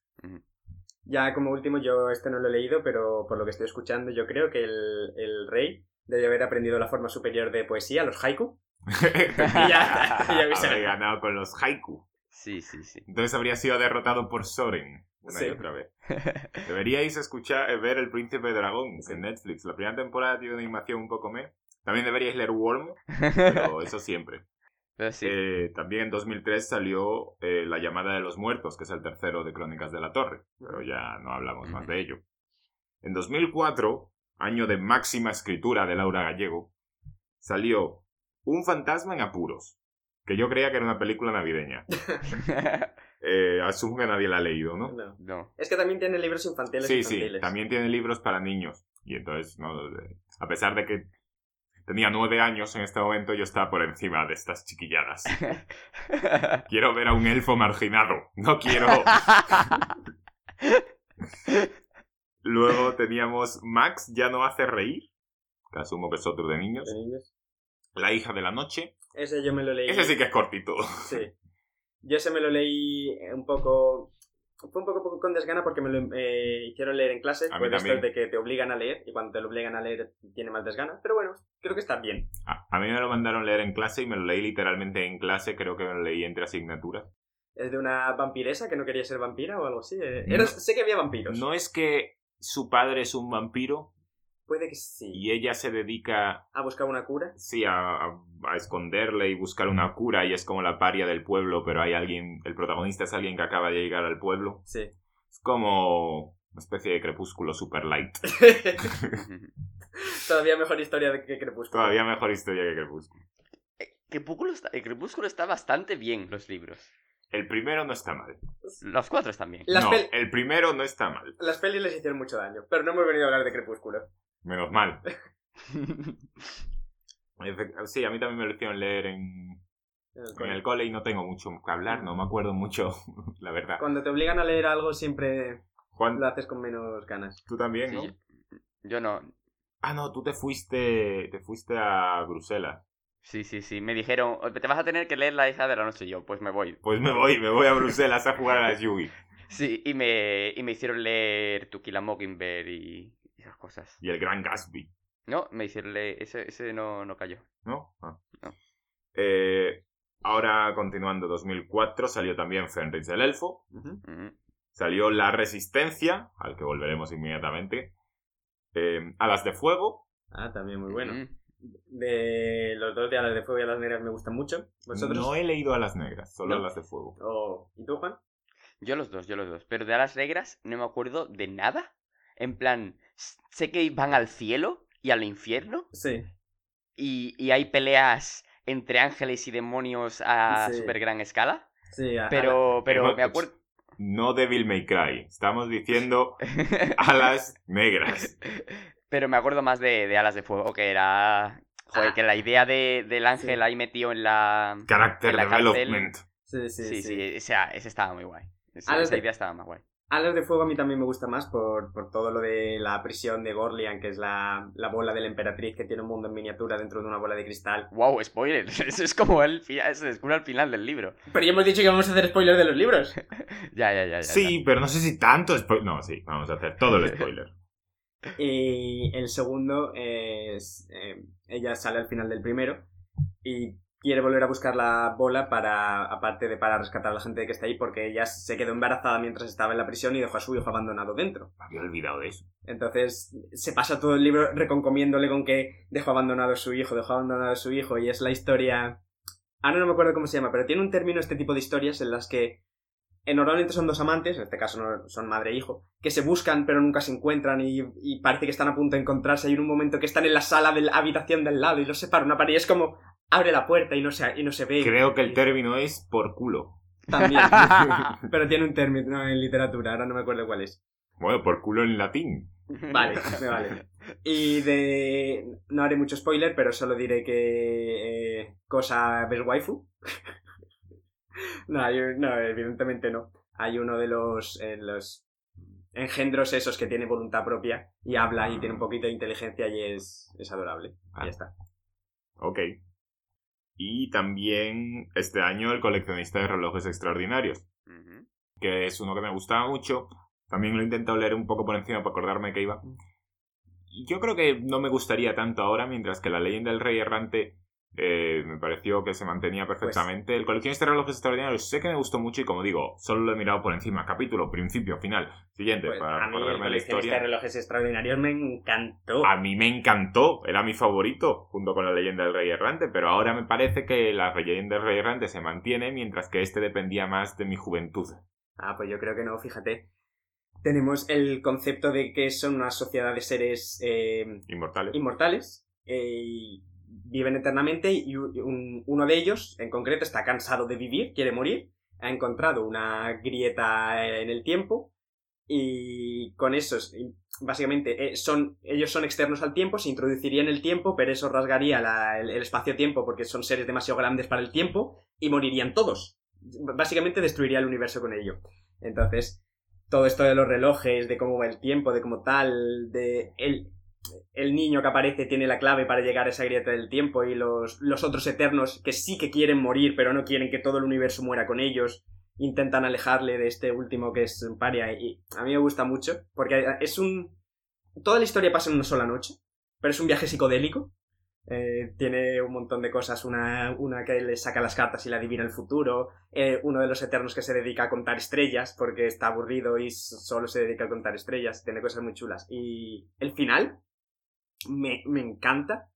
Ya como último, yo este no lo he leído, pero por lo que estoy escuchando, yo creo que el, el rey debe haber aprendido la forma superior de poesía, los haiku. Y ya, y ya Habría ganado. con los haiku. Sí, sí, sí. Entonces habría sido derrotado por Soren una y Sí. otra vez. Deberíais escuchar, eh, ver El Príncipe Dragón en Netflix. La primera temporada tiene una animación un poco me. También deberíais leer Worm, pero eso siempre. Sí. Eh, también en 2003 salió eh, La llamada de los muertos, que es el tercero de Crónicas de la Torre, pero ya no hablamos más de ello. En 2004, año de máxima escritura de Laura Gallego, salió Un fantasma en apuros, que yo creía que era una película navideña. Eh, asumo que nadie la ha leído, ¿no? No. no. Es que también tiene libros infantiles. Sí, sí, infantiles. también tiene libros para niños. Y entonces, no, a pesar de que tenía nueve años en este momento, yo estaba por encima de estas chiquilladas. quiero ver a un elfo marginado. No quiero. Luego teníamos Max ya no hace reír, que asumo que es otro de niños. ¿De niños? La hija de la noche. Ese yo me lo leí. Ese sí que es cortito. Sí. Yo ese me lo leí un poco. Fue un poco con desgana porque me lo eh, hicieron leer en clase. A mí esto de que te obligan a leer y cuando te lo obligan a leer tiene más desgana. Pero bueno, creo que está bien. A, a mí me lo mandaron leer en clase y me lo leí literalmente en clase. Creo que me lo leí entre asignaturas. Es de una vampiresa que no quería ser vampira o algo así. eh. No. Era- sé que había vampiros. No es que su padre es un vampiro Puede que sí. y ella se dedica A buscar una cura. sí, a, a- a esconderle y buscar una cura y es como la paria del pueblo, pero hay alguien, el protagonista es alguien que acaba de llegar al pueblo. Sí. Es como una especie de crepúsculo super light. Todavía mejor historia de que Crepúsculo. Todavía mejor historia que crepúsculo. Crepúsculo está, el Crepúsculo está bastante bien, los libros. El primero no está mal. Los cuatro están bien. Las, no, pel- el primero no está mal. las pelis les hicieron mucho daño, pero no hemos venido a hablar de Crepúsculo. Menos mal. Sí, a mí también me lo hicieron leer en, En el en cole. el cole y no tengo mucho que hablar, no me acuerdo mucho, la verdad. Cuando te obligan a leer algo siempre Juan, lo haces con menos ganas. tú también, Sí, ¿no? yo, yo no. Ah, no, tú te fuiste, te fuiste a Bruselas. Sí, sí, sí. Me dijeron, te vas a tener que leer La hija de la noche. Y yo, pues me voy. Pues me voy, me voy a Bruselas a jugar a la Yugi. Sí, y me, y me hicieron leer To Kill a Mockingbird y esas cosas. Y el Gran Gatsby, No, me hicieron leer. Ese, ese no, no cayó. ¿no? Ah. No. Eh, ahora, continuando, 2004 salió también Fenris el Elfo. Mm. Salió La Resistencia, al que volveremos inmediatamente. Eh, Alas de Fuego. Ah, también muy bueno. De los dos de Alas de Fuego y Alas Negras me gustan mucho. ¿Vosotros? No he leído Alas Negras, solo ¿No? Alas de Fuego. Oh, ¿Y tú, Juan? Yo los dos, yo los dos. Pero de Alas Negras no me acuerdo de nada. En plan, sé que van al cielo y al infierno. Sí. Y, y hay peleas entre ángeles y demonios a Sí. super gran escala. Sí, a- Pero, pero me acuerdo. No Devil May Cry. Estamos diciendo Alas Negras. pero me acuerdo más de, de Alas de Fuego, que era. Joder, Ah. que la idea de, del ángel Sí. ahí metido en la. Character En la cárcel. Development. Sí, sí, Sí, sí. sí, ese, ese estaba muy guay. Esa, Alas esa de- idea estaba más guay. Alas de Fuego a mí también me gusta más por, por todo lo de la prisión de Gorlian, que es la, la bola de la emperatriz que tiene un mundo en miniatura dentro de una bola de cristal. Wow, spoiler. Eso es como el se descubre al final del libro. Pero ya hemos dicho que vamos a hacer spoilers de los libros. Ya, ya, ya. ya, Sí, pero no sé si tanto spo- No, sí, vamos a hacer todo el spoiler. Y el segundo es. eh, ella sale al final del primero y quiere volver a buscar la bola para. Aparte de para rescatar a la gente que está ahí, porque ella se quedó embarazada mientras estaba en la prisión y dejó a su hijo abandonado dentro. Había olvidado de eso. Entonces se pasa todo el libro reconcomiéndole con que dejó abandonado a su hijo, dejó abandonado a su hijo, y es la historia. Ahora no me acuerdo cómo se llama, pero tiene un término este tipo de historias en las que normalmente son dos amantes, en este caso no son madre e hijo, que se buscan pero nunca se encuentran y, y parece que están a punto de encontrarse. Hay un momento que están en la sala de la habitación del lado y los separa una pared y es como abre la puerta y no se, y no se ve. Creo que el término es por culo. También. pero tiene un término en literatura, ahora no me acuerdo cuál es. Bueno, por culo en latín. Vale, me vale. Y de... No haré mucho spoiler, pero solo diré que... eh, cosa ves waifu. no, un- no, evidentemente no. Hay uno de los, eh, los engendros esos que tiene voluntad propia y habla y tiene un poquito de inteligencia y es, es adorable. Y Ah. ya está. Ok. Y también este año el coleccionista de relojes extraordinarios, que es uno que me gustaba mucho. También lo he intentado leer un poco por encima para acordarme que iba. Y Yo creo que no me gustaría tanto ahora, mientras que la leyenda del rey errante eh, me pareció que se mantenía perfectamente. el coleccionista de relojes extraordinarios sé que me gustó mucho y como digo, solo lo he mirado por encima, capítulo, principio, final, siguiente, Pues, para a mí acordarme el de la coleccionista de historia. relojes extraordinarios me encantó. A mí me encantó, era mi favorito, junto con la leyenda del rey errante, pero ahora me parece que la leyenda del rey errante se mantiene, mientras que este dependía más de mi juventud. Ah, pues yo creo que no, fíjate. Tenemos el concepto de que son una sociedad de seres eh, Inmortales. inmortales eh, viven eternamente y un- uno de ellos, en concreto, está cansado de vivir, quiere morir, ha encontrado una grieta en el tiempo y con esos, básicamente, eh, son, ellos son externos al tiempo, se introducirían el tiempo, pero eso rasgaría el, espacio-tiempo porque son seres demasiado grandes para el tiempo y morirían todos. Básicamente destruiría el universo con ello. Entonces, todo esto de los relojes, de cómo va el tiempo, de cómo tal, de el, el niño que aparece tiene la clave para llegar a esa grieta del tiempo y los, los otros eternos que sí que quieren morir, pero no quieren que todo el universo muera con ellos intentan alejarle de este último que es paria y a mí me gusta mucho porque es un... Toda la historia pasa en una sola noche, pero es un viaje psicodélico. Eh, tiene un montón de cosas, una, una que le saca las cartas y le adivina el futuro, eh, uno de los eternos que se dedica a contar estrellas porque está aburrido y solo se dedica a contar estrellas, tiene cosas muy chulas. Y el final me, me encanta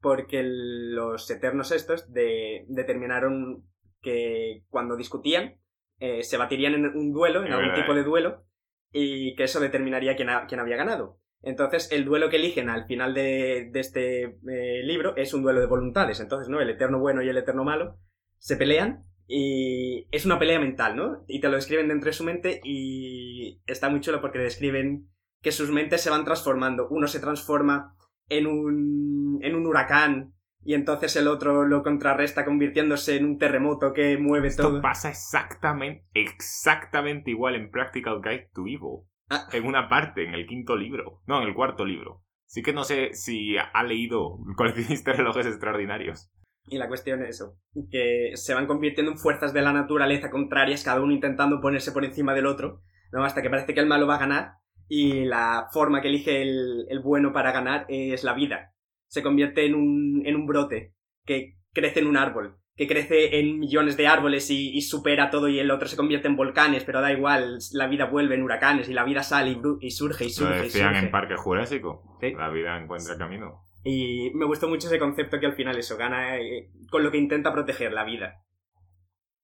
porque los eternos estos de, determinaron que cuando discutían eh, se batirían en un duelo, en algún tipo de duelo, y que eso determinaría quién, quién, había ganado. Entonces, el duelo que eligen al final de, este eh, libro es un duelo de voluntades. Entonces, ¿no? El eterno bueno y el eterno malo se pelean y es una pelea mental, ¿no? Y te lo describen dentro de su mente y está muy chulo porque describen que sus mentes se van transformando. Uno se transforma en un, en un huracán y entonces el otro lo contrarresta convirtiéndose en un terremoto que mueve Esto todo. pasa exactamente, exactamente igual en Practical Guide to Evil. Ah. En una parte, en el quinto libro. No, en el cuarto libro. Sí que no sé si ha leído Coleccionista de Relojes Extraordinarios. Y la cuestión es eso, que se van convirtiendo en fuerzas de la naturaleza contrarias, cada uno intentando ponerse por encima del otro, ¿no? hasta que parece que el malo va a ganar y la forma que elige el, el bueno para ganar es la vida se convierte en un, en un brote que crece en un árbol, que crece en millones de árboles y, supera todo y el otro se convierte en volcanes, pero da igual, la vida vuelve en huracanes y la vida sale y, surge y surge. Lo decían en Parque Jurásico, la vida encuentra camino. Y me gustó mucho ese concepto que al final eso gana eh, con lo que intenta proteger la vida.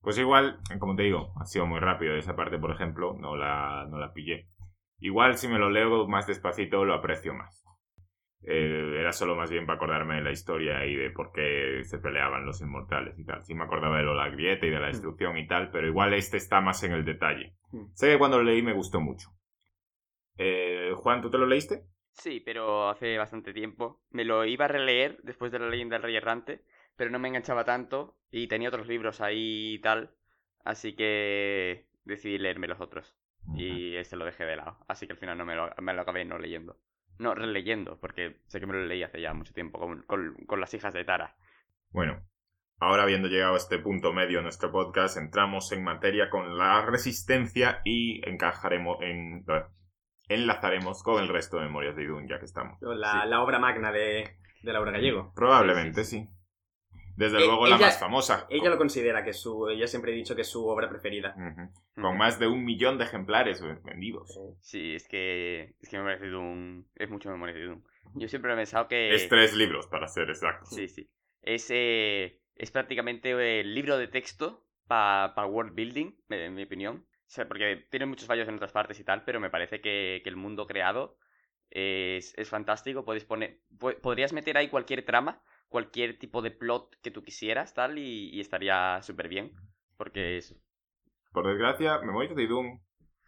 Pues igual, como te digo, ha sido muy rápido esa parte, por ejemplo, no la, no la pillé. Igual si me lo leo más despacito lo aprecio más. Eh, era solo más bien para acordarme de la historia y de por qué se peleaban los inmortales y tal. Sí me acordaba de lo la grieta y de la mm. destrucción y tal, pero igual este está más en el detalle. Mm. Sé que cuando lo leí me gustó mucho. Eh, Juan, ¿tú te lo leíste? Sí, pero hace bastante tiempo. Me lo iba a releer después de la leyenda del Rey Errante, pero no me enganchaba tanto y tenía otros libros ahí y tal, así que decidí leerme los otros. Y este lo dejé de lado, así que al final no me lo, me lo acabé no leyendo. No, releyendo, porque sé que me lo leí hace ya mucho tiempo con, las hijas de Tara. Bueno, ahora habiendo llegado a este punto medio de nuestro podcast, entramos en materia con la resistencia y encajaremos en... Enlazaremos con el resto de Memorias de Idun, ya que estamos. La, la obra magna de, de Laura Gallego. Probablemente, sí. Desde eh, luego la más famosa. Ella lo considera que es su. Ella siempre ha dicho que es su obra preferida. Con más de un millón de ejemplares vendidos. Sí, es que. Es que me parece un. Es mucho me parece un. Yo siempre he pensado que. Es tres libros, para ser exacto. Sí, sí. Es, eh, es prácticamente el libro de texto para world building, en mi opinión. O sea, porque tiene muchos fallos en otras partes y tal, pero me parece que, que el mundo creado es, es fantástico. Puedes poner, podrías meter ahí cualquier trama cualquier tipo de plot que tú quisieras, tal, y, estaría súper bien. Porque es... Por desgracia, Memorias de Doom,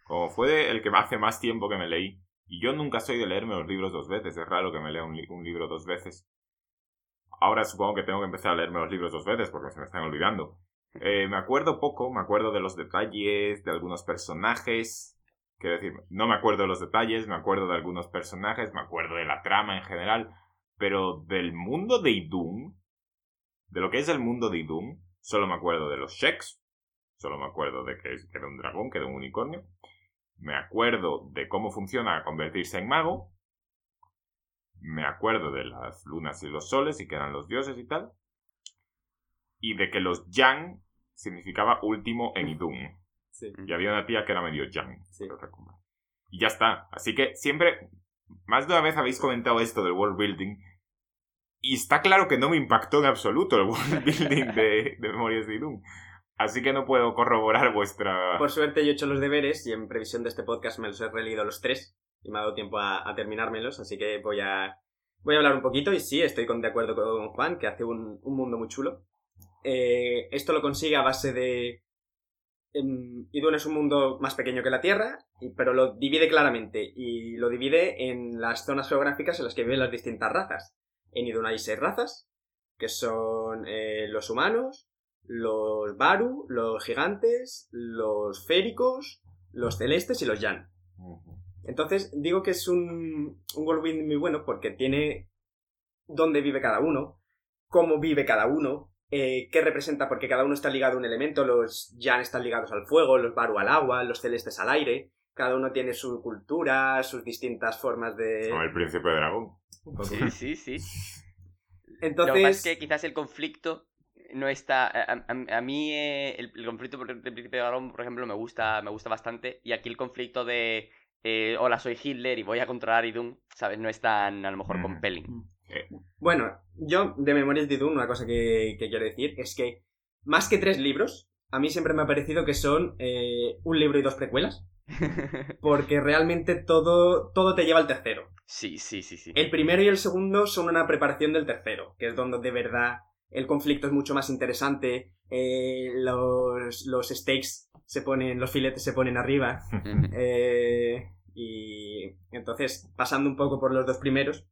como fue el que hace más tiempo que me leí, y yo nunca soy de leerme los libros dos veces, es raro que me lea un, libro dos veces. Ahora supongo que tengo que empezar a leerme los libros dos veces porque se me están olvidando. Eh, me acuerdo poco, me acuerdo de los detalles, de algunos personajes. Quiero decir, no me acuerdo de los detalles, me acuerdo de algunos personajes, me acuerdo de la trama en general, pero del mundo de Idun, de lo que es el mundo de Idun, solo me acuerdo de los Sheks, solo me acuerdo de que, era un dragón, que era un unicornio, me acuerdo de cómo funciona convertirse en mago, me acuerdo de las lunas y los soles y que eran los dioses y tal, y de que los Yang significaba último en Idun. Y había una tía que era medio Yang. Y ya está. Así que siempre más de una vez habéis comentado esto del world building. Y está claro que no me impactó en absoluto el world building de, Memorias de Idun. Así que no puedo corroborar vuestra. Por suerte yo he hecho los deberes y en previsión de este podcast me los he releído los tres. Y me ha dado tiempo a, terminármelos, así que voy a. Voy a hablar un poquito y sí, estoy con, de acuerdo con Juan, que hace un, mundo muy chulo. Eh, esto lo consigue a base de Idun es un mundo más pequeño que la Tierra, pero lo divide claramente. Y lo divide en las zonas geográficas en las que viven las distintas razas. En Idun hay seis razas, que son eh, los humanos, los Baru, los gigantes, los féricos, los celestes y los Yan. Entonces, digo que es un, un muy bueno porque tiene dónde vive cada uno, cómo vive cada uno, eh, qué representa, porque cada uno está ligado a un elemento, los Yan están ligados al fuego, los Baru al agua, los celestes al aire, cada uno tiene su cultura, sus distintas formas de... Como el príncipe dragón. Sí, sí, sí. Lo que Entonces, pasa es que quizás el conflicto no está. A, a- a mí eh, el, el conflicto por- del Príncipe de Dragón, por ejemplo, me gusta, me gusta bastante. Y aquí el conflicto de. eh, Hola, soy Hitler y voy a controlar Idun, ¿sabes? No es tan, a lo mejor, Mm. compelling. Bueno, yo de Memorias de Idun, una cosa que, que quiero decir es que más que tres libros, a mí siempre me ha parecido que son eh, un libro y dos precuelas. Porque realmente todo, todo te lleva al tercero. sí, sí, sí, sí. El primero y el segundo son una preparación del tercero, que es donde de verdad el conflicto es mucho más interesante, eh, los, los stakes se ponen, los filetes se ponen arriba, eh, y entonces, pasando un poco por los dos primeros,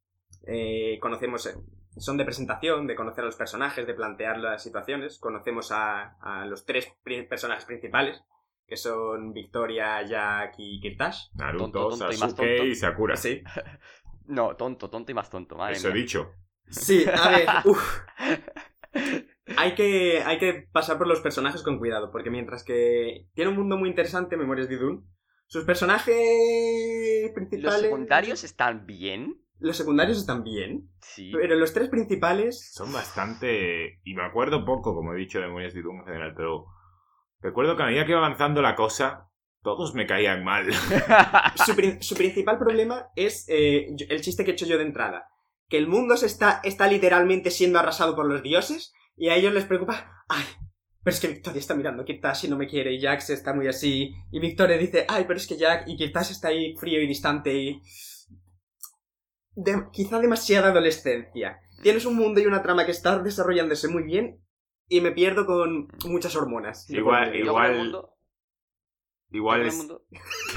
eh, conocemos, eh, son de presentación, de conocer a los personajes, de plantear las situaciones, conocemos a, a los tres pri- personajes principales, que son Victoria, Jack y Kirtash. Naruto, Tonto, tonto y más Sasuke tonto. y Sakura. Sí, No, tonto, tonto y más tonto, madre Eso he dicho. sí, a ver, uff. Hay que, hay que pasar por los personajes con cuidado, porque mientras que tiene un mundo muy interesante, Memorias de Dune, sus personajes principales... Los secundarios están bien. Los secundarios están bien, Sí. pero los tres principales... Son bastante... Y me acuerdo poco, como he dicho, de Memorias de Doom en general, pero... Recuerdo que a medida que iba avanzando la cosa, todos me caían mal. Su, prin- su principal problema es eh, el chiste que he hecho yo de entrada. Que el mundo se está, está literalmente siendo arrasado por los dioses y a ellos les preocupa... ¡Ay! Pero es que Victoria está mirando a Kirtash y no me quiere y Jack se está muy así. Y Victoria dice, ay, pero es que Jack y Kirtash está ahí frío y distante y... de- quizá demasiada adolescencia. Tienes un mundo y una trama que está desarrollándose muy bien y me pierdo con muchas hormonas. Igual-. Yo igual- Igual es... mundo-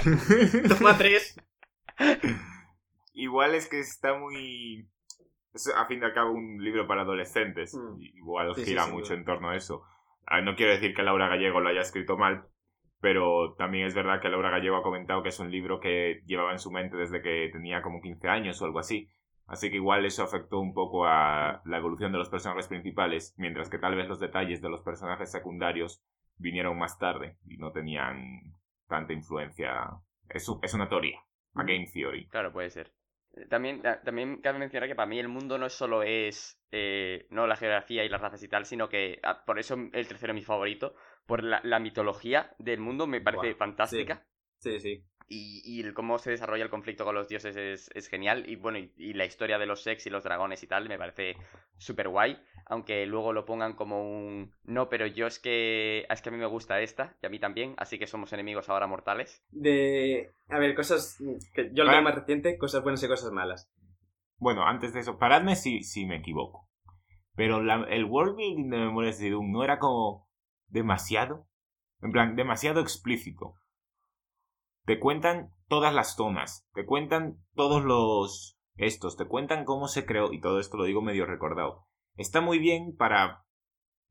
Toma tres. Igual es que está muy... Es a fin de al cabo un libro para adolescentes. Mm. Igual Sí, gira mucho en torno a eso. Ah, No quiero decir que Laura Gallego lo haya escrito mal, pero también es verdad que Laura Gallego ha comentado que es un libro que llevaba en su mente desde que tenía como 15 años o algo así. Así que igual eso afectó un poco a la evolución de los personajes principales, mientras que tal vez los detalles de los personajes secundarios vinieron más tarde y no tenían tanta influencia. Es, es una teoría, a game theory. Claro, puede ser. También, ta- también cabe mencionar que para mí el mundo no solo es eh, no la geografía y las razas y tal, sino que ah, por eso el tercero es mi favorito, por la, la mitología del mundo me parece fantástica. Sí, sí. Y, y el cómo se desarrolla el conflicto con los dioses es, es genial. Y bueno, y, y la historia de los sex y los dragones y tal me parece súper guay. Aunque luego lo pongan como un. No, pero yo es que. Es que a mí me gusta esta y a mí también. Así que somos enemigos ahora mortales. De. A ver, cosas. que yo lo veo más reciente, cosas buenas y cosas malas. Bueno, antes de eso, paradme si, si me equivoco. Pero la- el world building de Memorias de Doom no era como demasiado. En plan, demasiado explícito. Te cuentan todas las zonas, te cuentan todos los estos, te cuentan cómo se creó, y todo esto lo digo medio recordado. Está muy bien para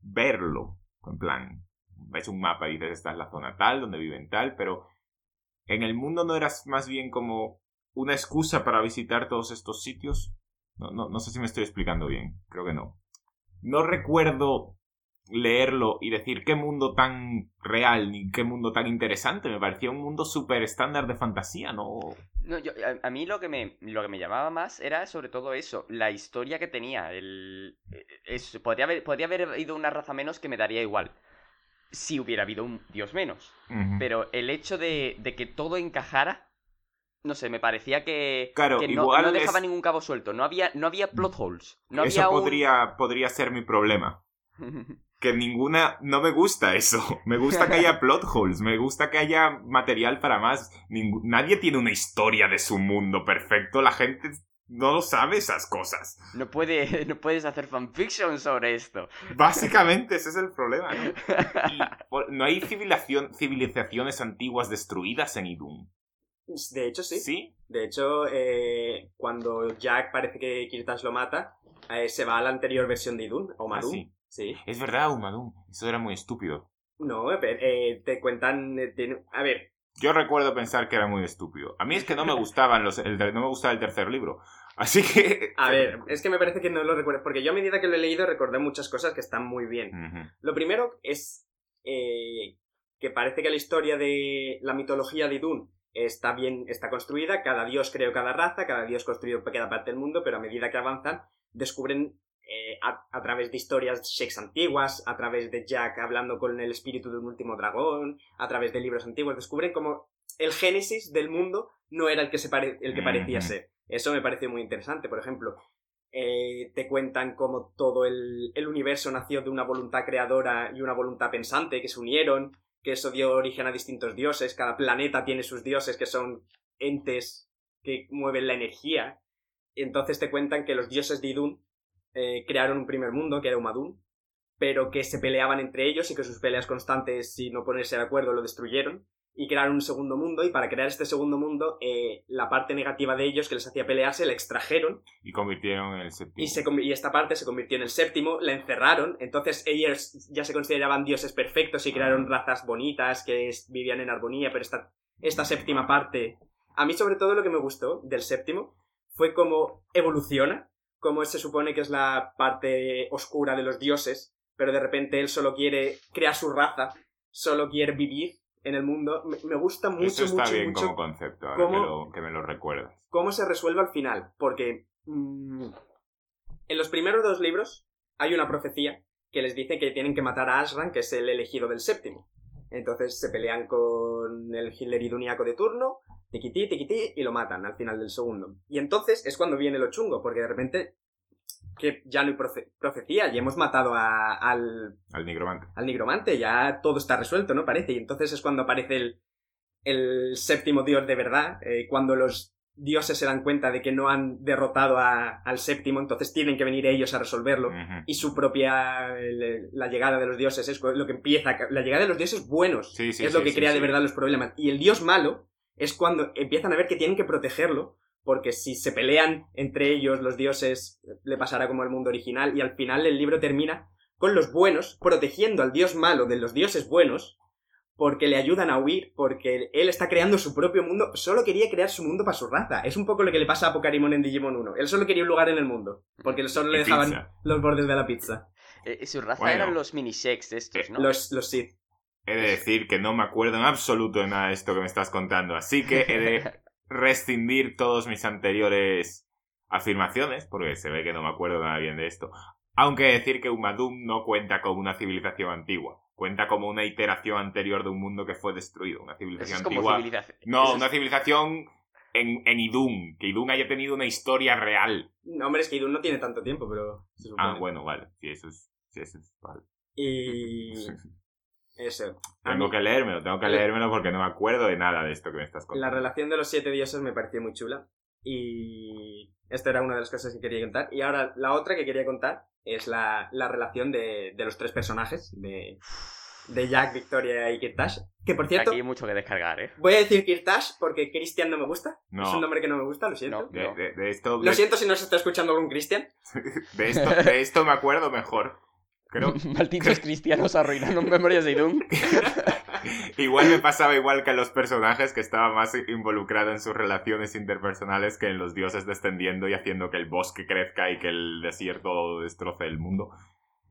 verlo. En plan, ves un mapa y dices esta es la zona tal, donde viven tal, pero en el mundo no eras más bien como una excusa para visitar todos estos sitios. No, no, no sé si me estoy explicando bien, creo que no. No recuerdo leerlo y decir qué mundo tan real ni qué mundo tan interesante. Me parecía un mundo súper estándar de fantasía, ¿no? No, yo, a, a mí lo que, me, lo que me llamaba más era sobre todo eso, la historia que tenía. El, eh, es, podría, haber, podría haber ido una raza menos que me daría igual. Si hubiera habido un dios menos. Pero el hecho de, de que todo encajara, no sé, me parecía que, Claro, que no, igual no dejaba es- ningún cabo suelto. No había, no había plot holes. No eso había un- podría, podría ser mi problema. Que ninguna... No me gusta eso. Me gusta que haya plot holes. Me gusta que haya material para más. Nadie tiene una historia de su mundo perfecto. La gente no lo sabe esas cosas. No, puede, no puedes hacer fanfiction sobre esto. Básicamente ese es el problema, ¿no? Y no hay civilización, civilizaciones antiguas destruidas en Idun. De hecho, sí. ¿Sí? De hecho, eh, cuando Jack parece que Kirtash lo mata, eh, se va a la anterior versión de Idun, o Madun. Ah, sí. Sí. Es verdad, Umadum. Eso era muy estúpido. No, eh, eh, te cuentan... eh, tiene- A ver, Yo recuerdo pensar que era muy estúpido. A mí es que no me gustaban los, el, no me gustaba el tercer libro. Así que... a ver, es que me parece que no lo recuerdo, porque yo a medida que lo he leído recordé muchas cosas que están muy bien. Lo primero es eh, que parece que la historia de la mitología de Idun está bien, está construida, cada dios creó cada raza, cada dios construyó cada parte del mundo, pero a medida que avanzan descubren eh, a, a través de historias shakes antiguas, a través de Jack hablando con el espíritu de un último dragón, a través de libros antiguos, descubren como el génesis del mundo no era el que, se pare- el que parecía ser. Eso me pareció muy interesante, por ejemplo. eh, te cuentan cómo todo el, el universo nació de una voluntad creadora y una voluntad pensante que se unieron, que eso dio origen a distintos dioses, cada planeta tiene sus dioses que son entes que mueven la energía. Entonces te cuentan que los dioses de Idun eh, crearon un primer mundo, que era Umadun, pero que se peleaban entre ellos y que sus peleas constantes, sin no ponerse de acuerdo, lo destruyeron. Y crearon un segundo mundo, y para crear este segundo mundo, eh, la parte negativa de ellos que les hacía pelearse la extrajeron Y convirtieron en el séptimo. y, se conv- y esta parte se convirtió en el séptimo, la encerraron, entonces ellos ya se consideraban dioses perfectos y crearon razas bonitas que es- vivían en armonía, pero esta, esta séptima parte... A mí sobre todo lo que me gustó del séptimo fue cómo evoluciona, cómo se supone que es la parte oscura de los dioses, pero de repente él solo quiere crear su raza, solo quiere vivir en el mundo. Me, gusta mucho, Eso está mucho, bien mucho como concepto, ahora cómo- que, lo, que me lo recuerdas. cómo se resuelve al final. Porque mm, en los primeros dos libros hay una profecía que les dice que tienen que matar a Ashran, que es el elegido del séptimo. Entonces se pelean con el Hitler iduniaco de turno, tiquití, tiquití, y lo matan al final del segundo. Y entonces es cuando viene lo chungo, porque de repente que ya no hay profe- profecía, ya hemos matado a- al, Al nigromante. al nigromante, ya todo está resuelto, ¿no? Parece. Y entonces es cuando aparece el, el séptimo dios de verdad, eh, cuando los dioses se dan cuenta de que no han derrotado a- al séptimo, entonces tienen que venir ellos a resolverlo. Y su propia. la llegada de los dioses es lo que empieza. La llegada de los dioses buenos Sí, sí, es lo que crea de verdad los problemas. Y el dios malo es cuando empiezan a ver que tienen que protegerlo. Porque si se pelean entre ellos, los dioses, le pasará como el mundo original. Y al final el libro termina con los buenos protegiendo al dios malo de los dioses buenos. Porque le ayudan a huir, porque él está creando su propio mundo. Solo quería crear su mundo para su raza. Es un poco lo que le pasa a Pokémon en Digimon 1. Él solo quería un lugar en el mundo. Porque solo le dejaban pizza. los bordes de la pizza. Eh, su raza Bueno. eran los mini shakes estos, ¿no? Los, los Sith. He de decir que no me acuerdo en absoluto de nada de esto que me estás contando, así que he de rescindir todos mis anteriores afirmaciones, porque se ve que no me acuerdo nada bien de esto. Aunque he de decir que Umadum no cuenta como una civilización antigua, cuenta como una iteración anterior de un mundo que fue destruido, una civilización es como antigua. civilización. No, eso es- una civilización en, en Idun, que Idun haya tenido una historia real. No, hombre, es que Idun no tiene tanto tiempo, pero se. Ah, bueno, vale, si eso es, si eso es vale. Y... Eso. Tengo mí, que leérmelo, tengo que La- leérmelo porque no me acuerdo de nada de esto que me estás La contando. relación de los siete dioses me pareció muy chula. Y esta era una de las cosas que quería contar. Y ahora la otra que quería contar es la, la relación de, de los tres personajes, de, de Jack, Victoria y Kirtash. Que por cierto, Aquí hay mucho que descargar, ¿eh? voy a decir Kirtash porque Christian no me gusta. No. Es un nombre que no me gusta, lo siento. No. De, de- de esto, Lo siento si nos está escuchando algún Christian. de, esto, de esto me acuerdo mejor. Creo, Malditos cristianos arruinando memorias de Idun. igual me pasaba igual que a los personajes que estaba más involucrado en sus relaciones interpersonales que en los dioses descendiendo y haciendo que el bosque crezca y que el desierto destroce el mundo.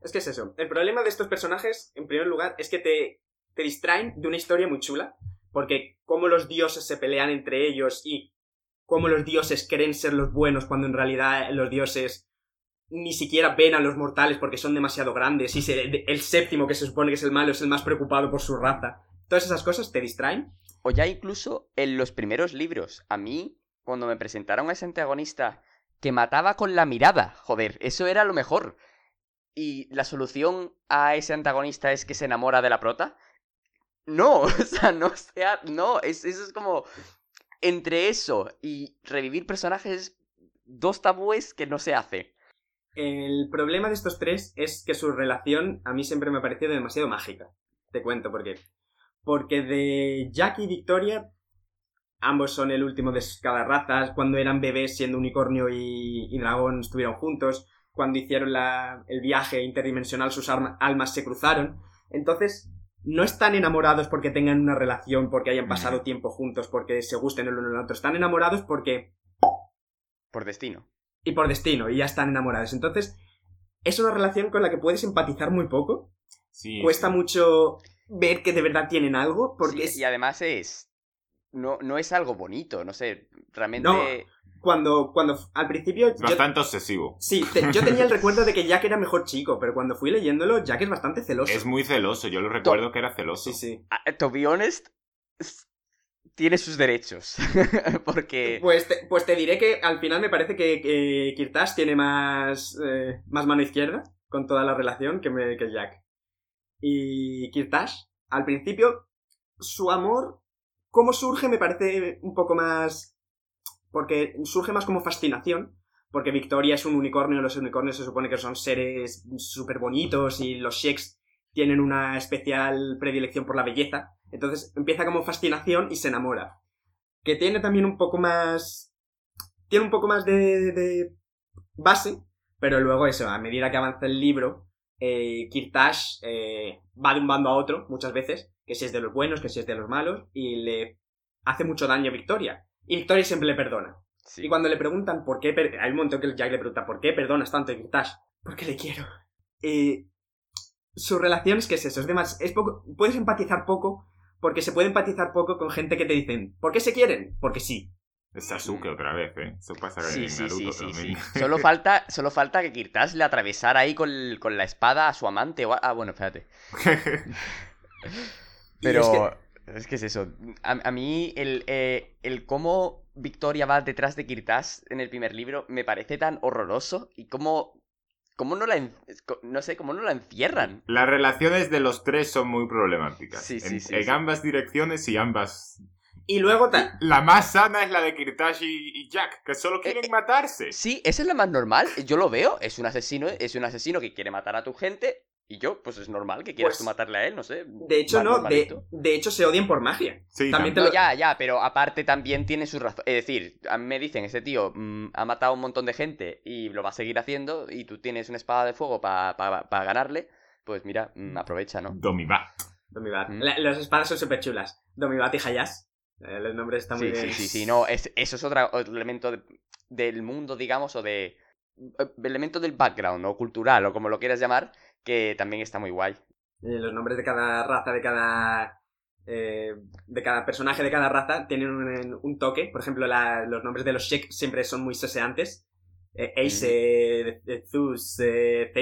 Es que es eso. El problema de estos personajes, en primer lugar, es que te, te distraen de una historia muy chula. Porque cómo los dioses se pelean entre ellos y cómo los dioses creen ser los buenos cuando en realidad los dioses ni siquiera ven a los mortales porque son demasiado grandes y el séptimo que se supone que es el malo es el más preocupado por su raza. Todas esas cosas te distraen. O ya incluso en los primeros libros. A mí, cuando me presentaron a ese antagonista que mataba con la mirada, joder, eso era lo mejor. Y la solución a ese antagonista es que se enamora de la prota. No, o sea, no sea, no, es, eso es como entre eso y revivir personajes dos tabúes que no se hace. El problema de estos tres es que su relación a mí siempre me ha parecido demasiado mágica. Te cuento por qué. Porque de Jack y Victoria, ambos son el último de cada raza. Cuando eran bebés, siendo unicornio y, y dragón, estuvieron juntos. Cuando hicieron la- el viaje interdimensional, sus almas se cruzaron. Entonces, no están enamorados porque tengan una relación, porque hayan pasado tiempo juntos, porque se gusten el uno al otro. Están enamorados porque Por destino. y por destino, y ya están enamorados. Entonces, es una relación con la que puedes empatizar muy poco. Sí, Cuesta sí. mucho ver que de verdad tienen algo, porque Sí, es Y además es. No, no es algo bonito, no sé. Realmente. No. cuando, cuando al principio... Es yo- bastante obsesivo. sí, te- yo tenía el recuerdo de que Jack era mejor chico, pero cuando fui leyéndolo, Jack es bastante celoso. Es muy celoso, yo lo recuerdo que era celoso. Sí, sí. Ah, To be honest, tiene sus derechos. Porque. Pues te, pues te diré que al final me parece que, que Kirtash tiene más, eh, más mano izquierda con toda la relación que, me, que Jack. Y Kirtash, al principio, su amor, cómo surge me parece un poco más... Porque surge más como fascinación, porque Victoria es un unicornio, los unicornios se supone que son seres súper bonitos y los Sheks tienen una especial predilección por la belleza. Entonces empieza como fascinación y se enamora. Que tiene también un poco más... Tiene un poco más de, de base, pero luego eso, a medida que avanza el libro, eh, Kirtash eh, va de un bando a otro muchas veces, que si es de los buenos, que si es de los malos, y le hace mucho daño a Victoria. Y Victoria siempre le perdona. Sí. Y cuando le preguntan por qué, per- hay un momento que Jack le pregunta por qué perdonas tanto a Kirtash, porque le quiero. Y su relación es que es eso, es demás, es poco, puedes empatizar poco, porque se puede empatizar poco con gente que te dicen, ¿por qué se quieren? Porque sí. Es Sasuke otra vez, ¿eh? Eso pasa Sí, en sí, Naruto sí, sí, también. Solo falta, solo falta que Kirtash le atravesara ahí con, con la espada a su amante. o a- Ah, bueno, espérate. Pero es es que- es, eso. A, a mí el, eh, el cómo Victoria va detrás de Kirtash en el primer libro me parece tan horroroso y cómo, cómo no la en- no sé cómo no la encierran. Las relaciones de los tres son muy problemáticas. Sí, sí, en, sí, en ambas direcciones y ambas. Y luego ta- La más sana es la de Kirtash y, Jack, que solo quieren eh, matarse. Sí, esa es la más normal. Yo lo veo. Es un asesino, es un asesino que quiere matar a tu gente. Y yo, pues es normal que quieras Pues, tú matarle a él, no sé. de hecho no, de, de hecho se odian por magia. Sí, también te No, lo- ya, ya, pero aparte también tiene su razón. Es decir, me dicen, este tío mm, ha matado a un montón de gente y lo va a seguir haciendo y tú tienes una espada de fuego para ganarle, pues mira, mm, aprovecha, ¿no? Domibat. Domibat. Mm. La- las espadas son súper chulas. Domibat y Hayas. Los nombres están muy Sí, sí, bien. sí, sí, no, es- eso es otro elemento de- del mundo, digamos, o de... eh, elemento del background, o cultural, o como lo quieras llamar, que también está muy guay. Los nombres de cada raza, de cada. eh, de cada personaje de cada raza tienen un, un toque. Por ejemplo, la- los nombres de los Shek siempre son muy seseantes. Eh, Ace, eh, Zeus, eh,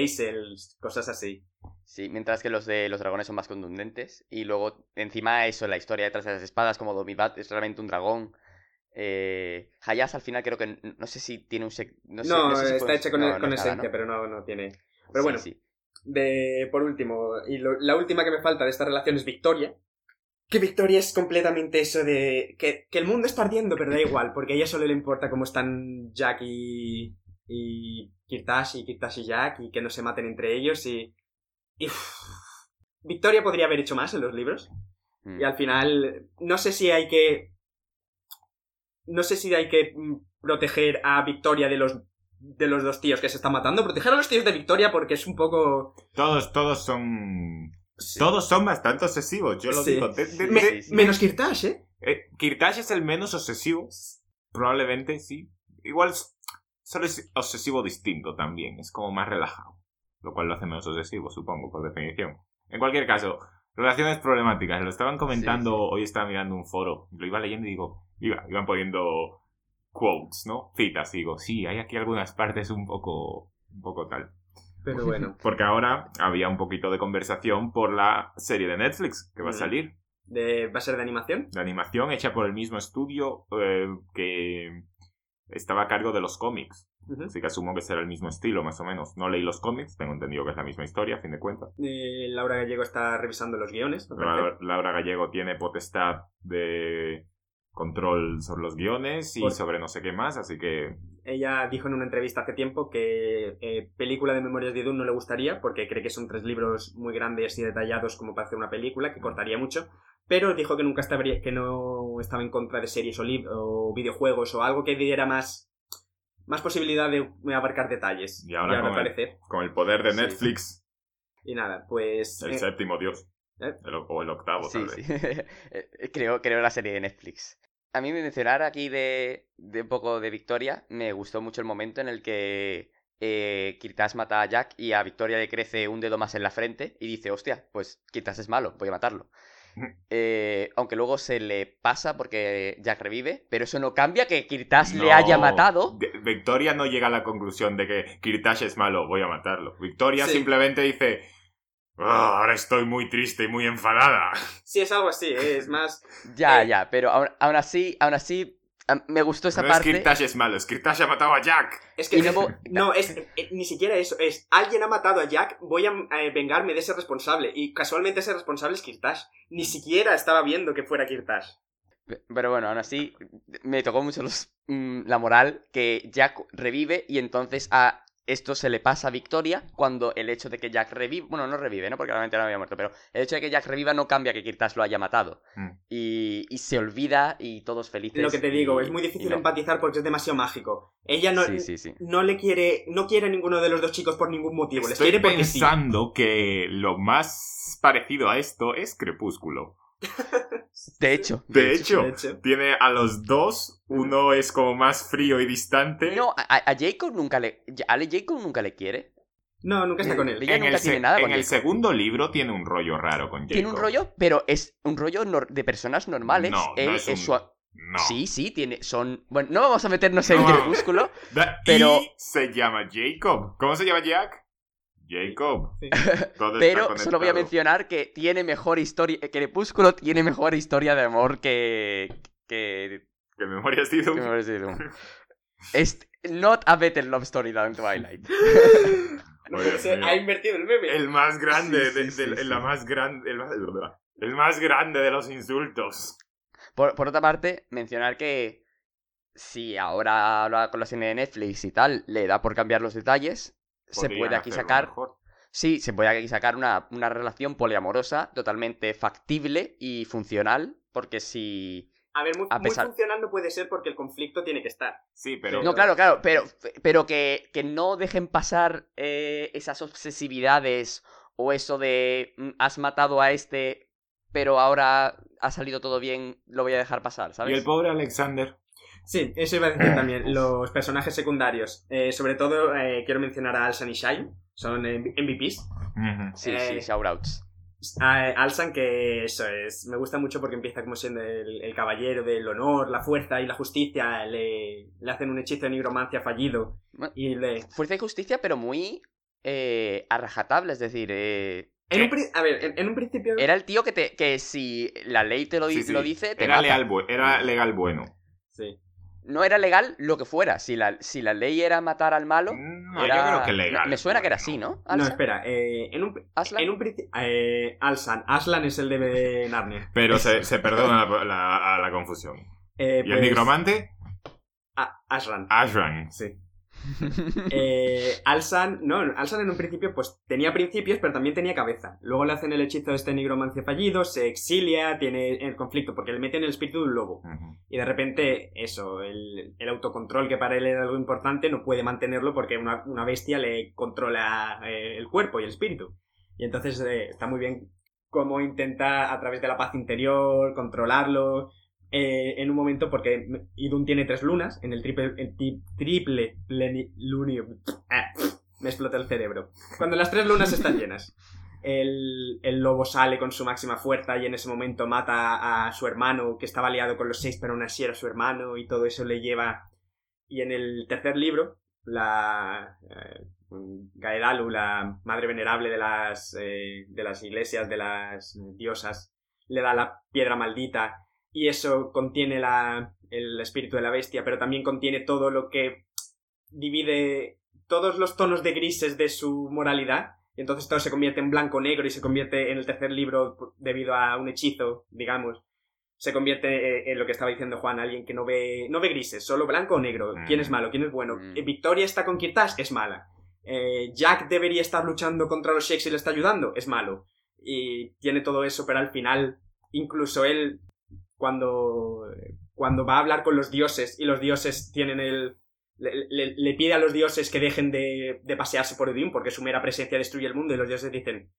cosas así. Sí, mientras que los de los dragones son más contundentes. Y luego, encima eso, la historia detrás de las espadas, como Domibat es realmente un dragón. Eh, Hayas al final creo que no sé si tiene un sec... No, sé, No, no sé si está hecho con, no, el, no con es ese nada, ente, ¿no? pero no, no tiene. Pero Sí, bueno, sí. de por último, y lo- la última que me falta de esta relación es Victoria. Que Victoria es completamente eso de. Que, que el mundo está ardiendo, pero da igual, porque a ella solo le importa cómo están Jack y. y Kirtash y Kirtash y Jack, y que no se maten entre ellos, y. y uff. Victoria podría haber hecho más en los libros. Mm. Y al final, no sé si hay que. No sé si hay que mm, proteger a Victoria de los. de los dos tíos que se están matando. Proteger a los tíos de Victoria porque es un poco. Todos, todos son. Todos son bastante obsesivos, yo lo Sí. digo. De- de- Me- de- sí, sí. Menos Kirtash, ¿eh? eh, Kirtash es el menos obsesivo. Probablemente, sí. Igual solo es obsesivo distinto también. Es como más relajado. Lo cual lo hace menos obsesivo, supongo, por definición. En cualquier caso, relaciones problemáticas. Lo estaban comentando, Sí, sí. hoy estaba mirando un foro. Lo iba leyendo y digo, iba, iban poniendo quotes, ¿no? Citas. Y digo, sí, hay aquí algunas partes un poco, un poco tal. Pero bueno. Porque ahora había un poquito de conversación por la serie de Netflix que va a salir. De, ¿Va a ser de animación? De animación hecha por el mismo estudio eh, que estaba a cargo de los cómics. Así que asumo que será el mismo estilo, más o menos. No leí los cómics, tengo entendido que es la misma historia, a fin de cuentas. Eh, Laura Gallego está revisando los guiones. Laura, Gallego tiene potestad de control sobre los guiones y Por- sobre no sé qué más, así que Ella dijo en una entrevista hace tiempo que eh, película de Memorias de Dune no le gustaría porque cree que son tres libros muy grandes y detallados como para hacer una película, que cortaría mucho, pero dijo que nunca estaba, que no estaba en contra de series o, o videojuegos o algo que diera más, más posibilidad de abarcar detalles. Y ahora con el- parece. con el poder de Sí. Netflix, Y nada, pues... el eh, séptimo dios, ¿Eh? el o- el octavo Sí, tal sí. vez. Eh, creo, creo la serie de Netflix. A mí mencionar aquí de, de un poco de Victoria, me gustó mucho el momento en el que eh, Kirtas mata a Jack y a Victoria le crece un dedo más en la frente y dice, hostia, pues Kirtas es malo, voy a matarlo. Eh, aunque luego se le pasa porque Jack revive, pero eso no cambia que Kirtas le haya matado. de- Victoria no llega a la conclusión de que Kirtash es malo, voy a matarlo. Victoria Sí. simplemente dice, "Ah, ahora estoy muy triste y muy enfadada. Sí, es algo así, eh, es más... Ya, Eh. ya, pero aún, aún así, aún así, me gustó esa no parte. es Kirtash es malo, es Kirtash ha matado a Jack. Es que luego- no, es eh, ni siquiera eso, es alguien ha matado a Jack, voy a eh, vengarme de ese responsable. Y casualmente ese responsable es Kirtash. Ni siquiera estaba viendo que fuera Kirtash. Pe- Pero bueno, aún así, me tocó mucho los, mm, la moral que Jack revive y entonces a esto se le pasa a Victoria cuando el hecho de que Jack revive, bueno, no revive, ¿no? Porque realmente no había muerto, pero el hecho de que Jack reviva no cambia que Kirtas lo haya matado. Mm. Y, y se olvida y todos felices. Lo que te digo, y- es muy difícil no. empatizar porque es demasiado mágico. Ella no, Sí, sí, sí. no le quiere, no quiere a ninguno de los dos chicos por ningún motivo. Les Estoy quiere porque sí. pensando que lo más parecido a esto es Crepúsculo. De hecho. De hecho, De hecho. tiene a los dos, uno es como más frío y distante. No, a, Jacob nunca le. A Jacob nunca le quiere. No, nunca está con él. Ella en nunca el, tiene nada en con el Jacob. segundo libro tiene un rollo raro con Jacob. Tiene un rollo, pero es un rollo de personas normales. No, no Él es es un- su- No. Sí, sí, tiene. Son. Bueno, no vamos a meternos en crepúsculo. Da- pero- Y se llama Jacob. ¿Cómo se llama Jack? Jacob. Sí. Pero solo voy a mencionar que tiene mejor historia. Que Crepúsculo tiene mejor historia de amor que. que. Que memorias de Doom. not a better love story than Twilight. No ha invertido el meme. El más grande, Sí, sí, de, la más grande, el, más- el más grande de los insultos. Por, por otra parte, mencionar que. Si ahora, ahora con la serie de Netflix y tal, le da por cambiar los detalles, se puede aquí sacar mejor. Sí, se puede aquí sacar una, una relación poliamorosa totalmente factible y funcional, porque si... A ver, muy, A muy funcional no puede ser porque el conflicto tiene que estar. Sí, pero. No, claro, claro, pero, pero que, que no dejen pasar eh, esas obsesividades o eso de "Mm, has matado a este, pero ahora ha salido todo bien, lo voy a dejar pasar, Y ¿sabes? el pobre Alexander. Sí, eso iba a decir también. Los personajes secundarios. Eh, sobre todo, eh, quiero mencionar a Alsan y Shine. Son MVPs. Ujú. Sí, eh, sí, shoutouts. Alsan, que eso es. Me gusta mucho porque empieza como siendo el, el caballero del honor, la fuerza y la justicia. Le, le hacen un hechizo de nigromancia fallido. Y le. Fuerza y justicia, pero muy eh, a rajatabla, es decir, eh, En un, a ver, en, en un principio. era el tío que, te, que si la ley te lo, Sí, sí. lo dice, te Era bu- era legal bueno. Sí. No era legal lo que fuera. Si la, si la ley era matar al malo. No, era- yo creo que legal. Me suena que era así, ¿no? No, espera. eh, en un, Aslan. en un principio. Eh, Alsan. Aslan es el de Narnia. Pero se, se perdona la, la- confusión. Eh, ¿Y el pues- nigromante? Ah, Aslan. Ashran. Sí. Eh, Alsan, no, Alsan en un principio pues tenía principios, pero también tenía cabeza. Luego le hacen el hechizo de este nigromancia fallido, se exilia, tiene el conflicto porque le meten el espíritu de un lobo. Y de repente, eso, el, el autocontrol que para él era algo importante, no puede mantenerlo porque una, una bestia le controla eh, el cuerpo y el espíritu. Y entonces eh, está muy bien cómo intenta a través de la paz interior controlarlo. Eh, en un momento, porque Idun tiene tres lunas, en el triple, triple plenilunio. Ah, me explota el cerebro. Cuando las tres lunas están llenas. El, el lobo sale con su máxima fuerza y en ese momento mata a su hermano que estaba aliado con los seis pero aún así era su hermano y todo eso le lleva y en el tercer libro la eh, Gaedalu la madre venerable de las eh, de las iglesias de las diosas le da la piedra maldita y eso contiene la, el espíritu de la bestia pero también contiene todo lo que divide todos los tonos de grises de su moralidad y entonces todo se convierte en blanco negro y se convierte en el tercer libro debido a un hechizo, digamos. se convierte eh, en lo que estaba diciendo Juan, alguien que no ve, no ve grises, solo blanco o negro. ¿Quién es Mm. malo? ¿Quién es bueno? Mm. Eh, Victoria está con Kirtash, es mala. Eh, Jack debería estar luchando contra los Shakes y le está ayudando, es malo. Y tiene todo eso, pero al final, incluso él, cuando, cuando va a hablar con los dioses y los dioses tienen el... Le, le- le pide a los dioses que dejen de, de pasearse por Odín porque su mera presencia destruye el mundo y los dioses dicen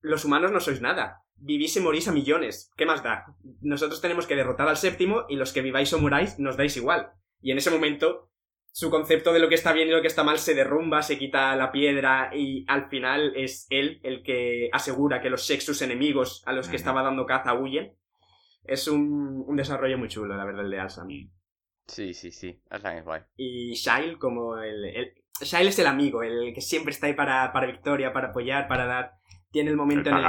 los humanos no sois nada. Vivís y morís a millones. ¿Qué más da? Nosotros tenemos que derrotar al séptimo y los que viváis o muráis nos dais igual. Y en ese momento, su concepto de lo que está bien y lo que está mal se derrumba, se quita la piedra y al final es él el que asegura que los sexus enemigos a los que estaba dando caza huyen. Es un, un desarrollo muy chulo, la verdad, el de Alsam. Sí, sí, sí. Aslan es guay. Y Shail como el, el... Shail es el amigo, el que siempre está ahí para, para Victoria, para apoyar, para dar... Tiene el El momento en el...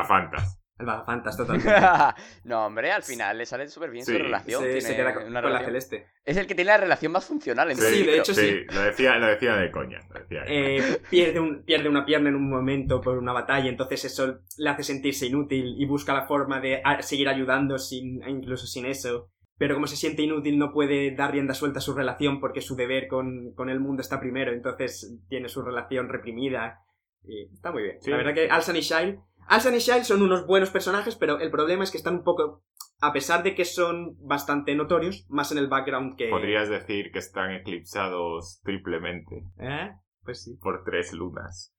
El vagafantas, totalmente. no, hombre, al final le sale súper bien Sí, su relación. se, tiene se queda con, una con la celeste. Es el que tiene la relación más funcional en Sí, el de hecho, sí. Lo decía, lo decía de coña. Lo decía de coña. Eh, pierde, un, pierde una pierna en un momento por una batalla, entonces eso le hace sentirse inútil y busca la forma de a- seguir ayudando sin, incluso sin eso. Pero como se siente inútil no puede dar rienda suelta a su relación porque su deber con, con el mundo está primero, entonces tiene su relación reprimida. Y está muy bien. Sí. La verdad que Alsan y Shail... Alsan y Shail son unos buenos personajes, pero el problema es que están un poco... A pesar de que son bastante notorios, más en el background que... Podrías decir que están eclipsados triplemente ¿Eh? Pues sí. por tres lunas.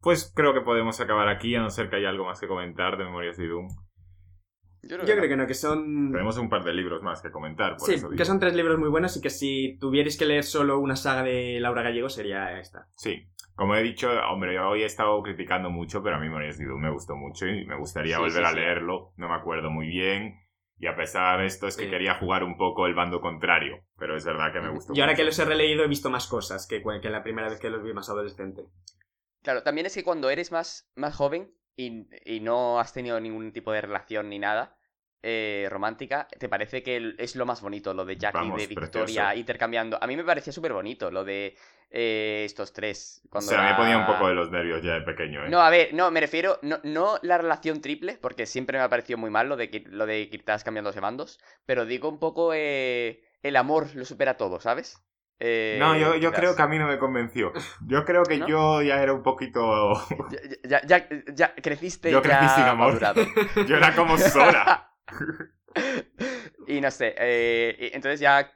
Pues creo que podemos acabar aquí, a no ser que haya algo más que comentar de Memorias de Doom. Yo creo Yo que creo no. que no, que son... Tenemos un par de libros más que comentar, por Sí, eso digo. que son tres libros muy buenos y que si tuvierais que leer solo una saga de Laura Gallego sería esta. Sí. Como he dicho, hombre, yo hoy he estado criticando mucho, pero a mí Memorias de Doom me gustó mucho y me gustaría Sí, volver sí, a sí. leerlo. No me acuerdo muy bien. Y a pesar de esto es que Sí. quería jugar un poco el bando contrario. Pero es verdad que me gustó Y ahora que los he releído he visto más cosas que, que la primera vez que los vi más adolescente. Claro, también es que cuando eres más, más joven y, y no has tenido ningún tipo de relación ni nada eh, romántica, te parece que es lo más bonito, lo de Jack Vamos, y de Victoria precioso. intercambiando. A mí me parecía súper bonito lo de eh, estos tres. O Cuando sea, me ponía un poco de los nervios ya de pequeño, ¿eh? No, a ver, no, me refiero, no, no la relación triple, porque siempre me ha parecido muy mal lo de, Kir- lo de Kirtas cambiándose bandos, pero digo un poco eh, el amor lo supera todo, ¿sabes? Eh, No, yo, yo creo que a mí no me convenció. Yo creo que ¿No? yo ya era un poquito... Ya, ya, ya, ya creciste Yo crecí ya sin amor. madurado. Yo era como Sora. y no sé, eh, y entonces ya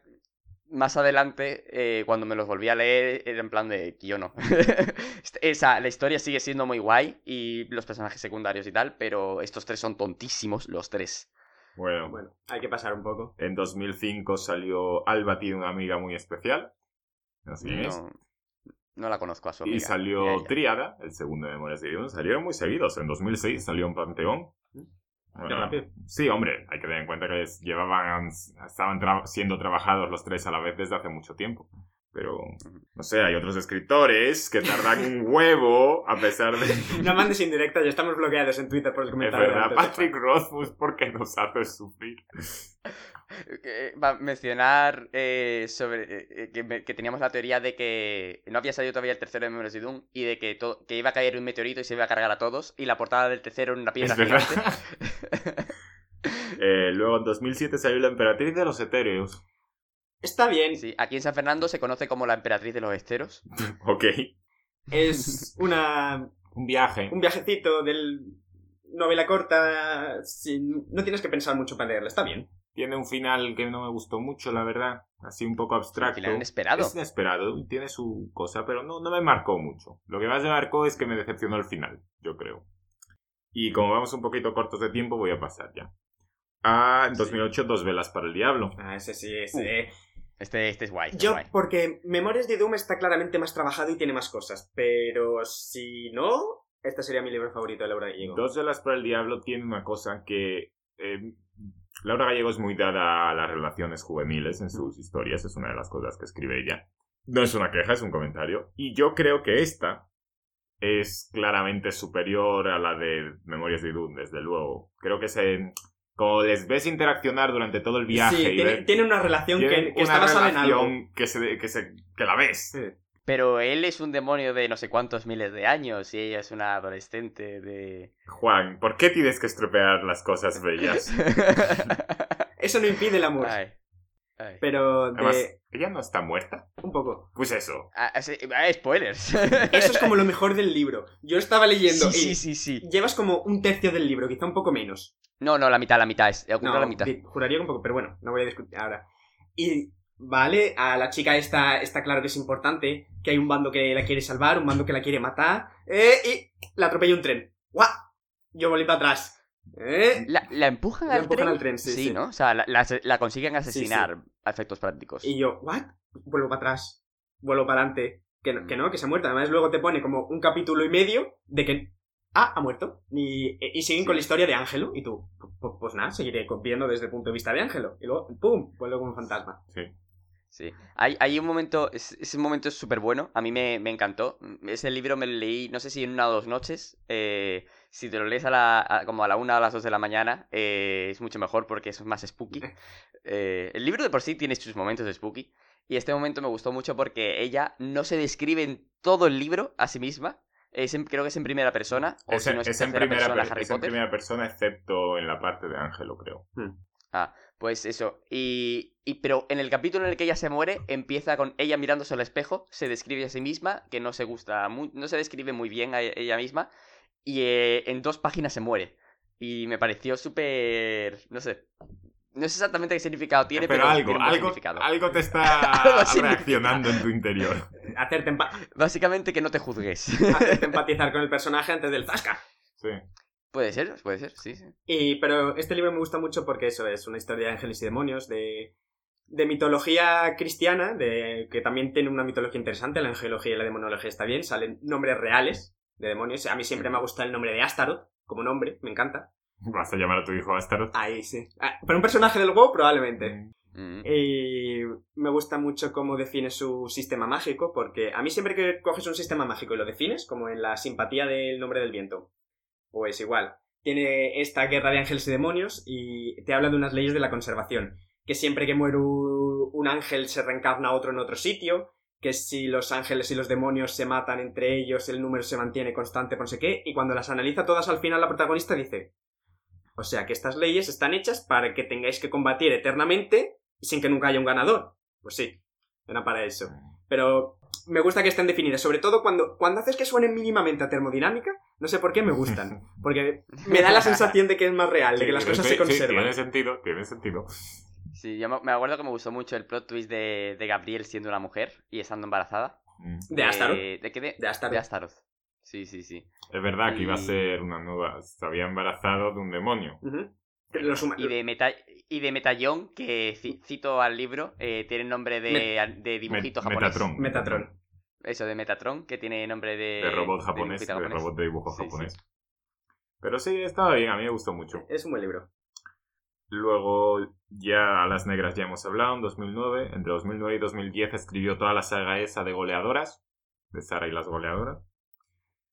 más adelante, eh, cuando me los volví a leer, era en plan de yo no. Este- Esa, la historia sigue siendo muy guay y los personajes secundarios y tal, pero estos tres son tontísimos, los tres. Bueno, Bueno, hay que pasar un poco. en 2005 salió Alba tiene una amiga muy especial. No sé quién es. No, no la conozco a su Y amiga, a salió. Triada, el segundo de Memorias de Doom. Salieron muy seguidos. En 2006 salió en Panteón. Bueno, sí, hombre, hay que tener en cuenta que llevaban, estaban tra- siendo trabajados los tres a la vez desde hace mucho tiempo. Pero, no sé, hay otros escritores que tardan un huevo a pesar de... No mandes indirectas, ya estamos bloqueados en Twitter por el Es comentario. verdad, antes Patrick Rothfuss, ¿por qué nos hace sufrir? Eh, Va a mencionar eh, sobre eh, eh, que, me- que teníamos la teoría de que no había salido todavía el tercero de Memories de Doom y de que, to- que iba a caer un meteorito y se iba a cargar a todos y la portada del tercero en una piedra Es gigante. Eh, luego en 2007 salió La Emperatriz de los Etéreos. Está bien, Sí, aquí en San Fernando se conoce como la emperatriz de los esteros. ok. es una, Un viaje. un viajecito del novela corta. sin- no tienes que pensar mucho para leerla, está bien. Tiene un final que no me gustó mucho, la verdad. Así un poco abstracto. final inesperado. Es inesperado tiene su cosa, pero no, no me marcó mucho. Lo que más me marcó es que me decepcionó el final, yo creo. Y como vamos un poquito cortos de tiempo, voy a pasar ya. Ah, en 2008, Dos Velas para el Diablo. Ah, ese sí, Uh. Este, este es guay. este es Yo, guay. porque Memorias de Doom está claramente más trabajado y tiene más cosas, pero si no, este sería mi libro favorito de Laura Gallego. Dos Velas para el Diablo tiene una cosa que... eh, Laura Gallego es muy dada a las relaciones juveniles en sus historias, es una de las cosas que escribe ella. No es una queja, es un comentario. Y yo creo que esta es claramente superior a la de Memorias de Doom, desde luego. Creo que se... Como les ves interaccionar durante todo el viaje sí, y tiene, ver- tiene una relación que, tienen que está una basada en algo. relación que, se, que, se, que la ves. Sí. Pero él es un demonio de no sé cuántos miles de años y ella es una adolescente de... Juan, ¿por qué tienes que estropear las cosas bellas? Eso no impide el amor. Ay, ay. Pero de... Además, ella no está muerta. Un poco. Pues eso. Ah, ah, sí, ah, spoilers. Eso es como lo mejor del libro. Yo estaba leyendo Sí, y sí, sí, sí. llevas como un tercio del libro, quizá un poco menos. No, no, la mitad, la mitad. Es, No, la mitad. juraría que un poco, pero bueno, no voy a discutir ahora. Y, vale, a la chica esta está claro que es importante, que hay un bando que la quiere salvar, un bando que la quiere matar, eh, y la atropella un tren. ¡Guau! Yo volví para atrás. ¿Eh? La, la empujan, La al, empujan tren? al tren, sí, sí. ¿no? O sea, la, la- la consiguen asesinar a efectos prácticos. Y yo, ¿what? Vuelvo para atrás, vuelvo para adelante. Que no, que no, que se ha muerto. Además, luego te pone como un capítulo y medio de que. Ah, ha muerto. Y, y siguen Sí. con la historia de Ángelo. Y tú, pues, pues nada, seguiré viendo desde el punto de vista de Ángelo. Y luego, ¡pum! Vuelve como un fantasma. Sí. Sí. Hay, hay un momento, es- ese momento es súper bueno, a mí me, me encantó. Ese libro me lo leí, no sé si en una o dos noches. eh, si te lo lees a la, a- como a la una o a las dos de la mañana, eh, es mucho mejor porque es más spooky. Eh, el libro de por sí tiene sus momentos de spooky. Y este momento me gustó mucho porque ella no se describe en todo el libro a sí misma. Es en- creo que es en primera persona. O Es, si en- no es, es en primera, persona, per- Harry es en Potter. primera persona, excepto en la parte de Ángelo, creo. Pues eso. Y, y pero en el capítulo en el que ella se muere, empieza con ella mirándose al espejo, se describe a sí misma, que no se gusta, no se describe muy bien a ella misma, y eh, en dos páginas se muere. Y me pareció súper, no sé, no sé exactamente qué significado tiene, pero, pero algo, tiene un buen algo, significado. algo te está reaccionando en tu interior. Hacerte, Básicamente que no te juzgues. hacerte empatizar con el personaje antes del zasca. Sí. puede ser, puede ser, sí, sí. Y, pero este libro me gusta mucho porque eso es una historia de ángeles y demonios, de, de mitología cristiana, de, que también tiene una mitología interesante. La angelología y la demonología está bien, salen nombres reales de demonios. A mí siempre me ha gustado el nombre de Astaroth como nombre, me encanta. Vas a llamar a tu hijo Astaroth. Ahí sí. Ah, pero un personaje del WoW probablemente. Mm. Y me gusta mucho cómo define su sistema mágico, porque a mí siempre que coges un sistema mágico y lo defines, como en la simpatía del nombre del viento, pues igual, tiene esta guerra de ángeles y demonios y te habla de unas leyes de la conservación, que siempre que muere un ángel se reencarna otro en otro sitio, que si los ángeles y los demonios se matan entre ellos, el número se mantiene constante, por no sé qué, y cuando las analiza todas al final la protagonista dice, o sea que estas leyes están hechas para que tengáis que combatir eternamente y sin que nunca haya un ganador. Pues sí, era para eso. Pero me gusta que estén definidas, sobre todo cuando, cuando haces que suenen mínimamente a termodinámica, no sé por qué me gustan. Porque me da la sensación de que es más real, de que las Sí, cosas sí, se sí, conservan. tiene sentido, tiene sentido. Sí, yo me acuerdo que me gustó mucho el plot twist de, de Gabriel siendo una mujer y estando embarazada. Mm. ¿De Astaroth? Eh, ¿De qué? De, De Astaroth. de Astaroth. Sí, sí, sí. Es verdad que iba a ser una nueva. Se había embarazado de un demonio. Los huma- Y de, meta y de Metallón, que ci- cito al libro, eh, tiene nombre de, de dibujito Met- japonés. Metatron. Metatron. Eso, de Metatron, que tiene nombre de... De robot japonés, dibujito de robot de dibujo Sí, sí. japonés. Pero sí, estaba bien, a mí me gustó mucho. Es un buen libro. Luego, ya a las negras ya hemos hablado, en 2009. Entre 2009 y 2010 escribió toda la saga esa de goleadoras, de Sara y las goleadoras.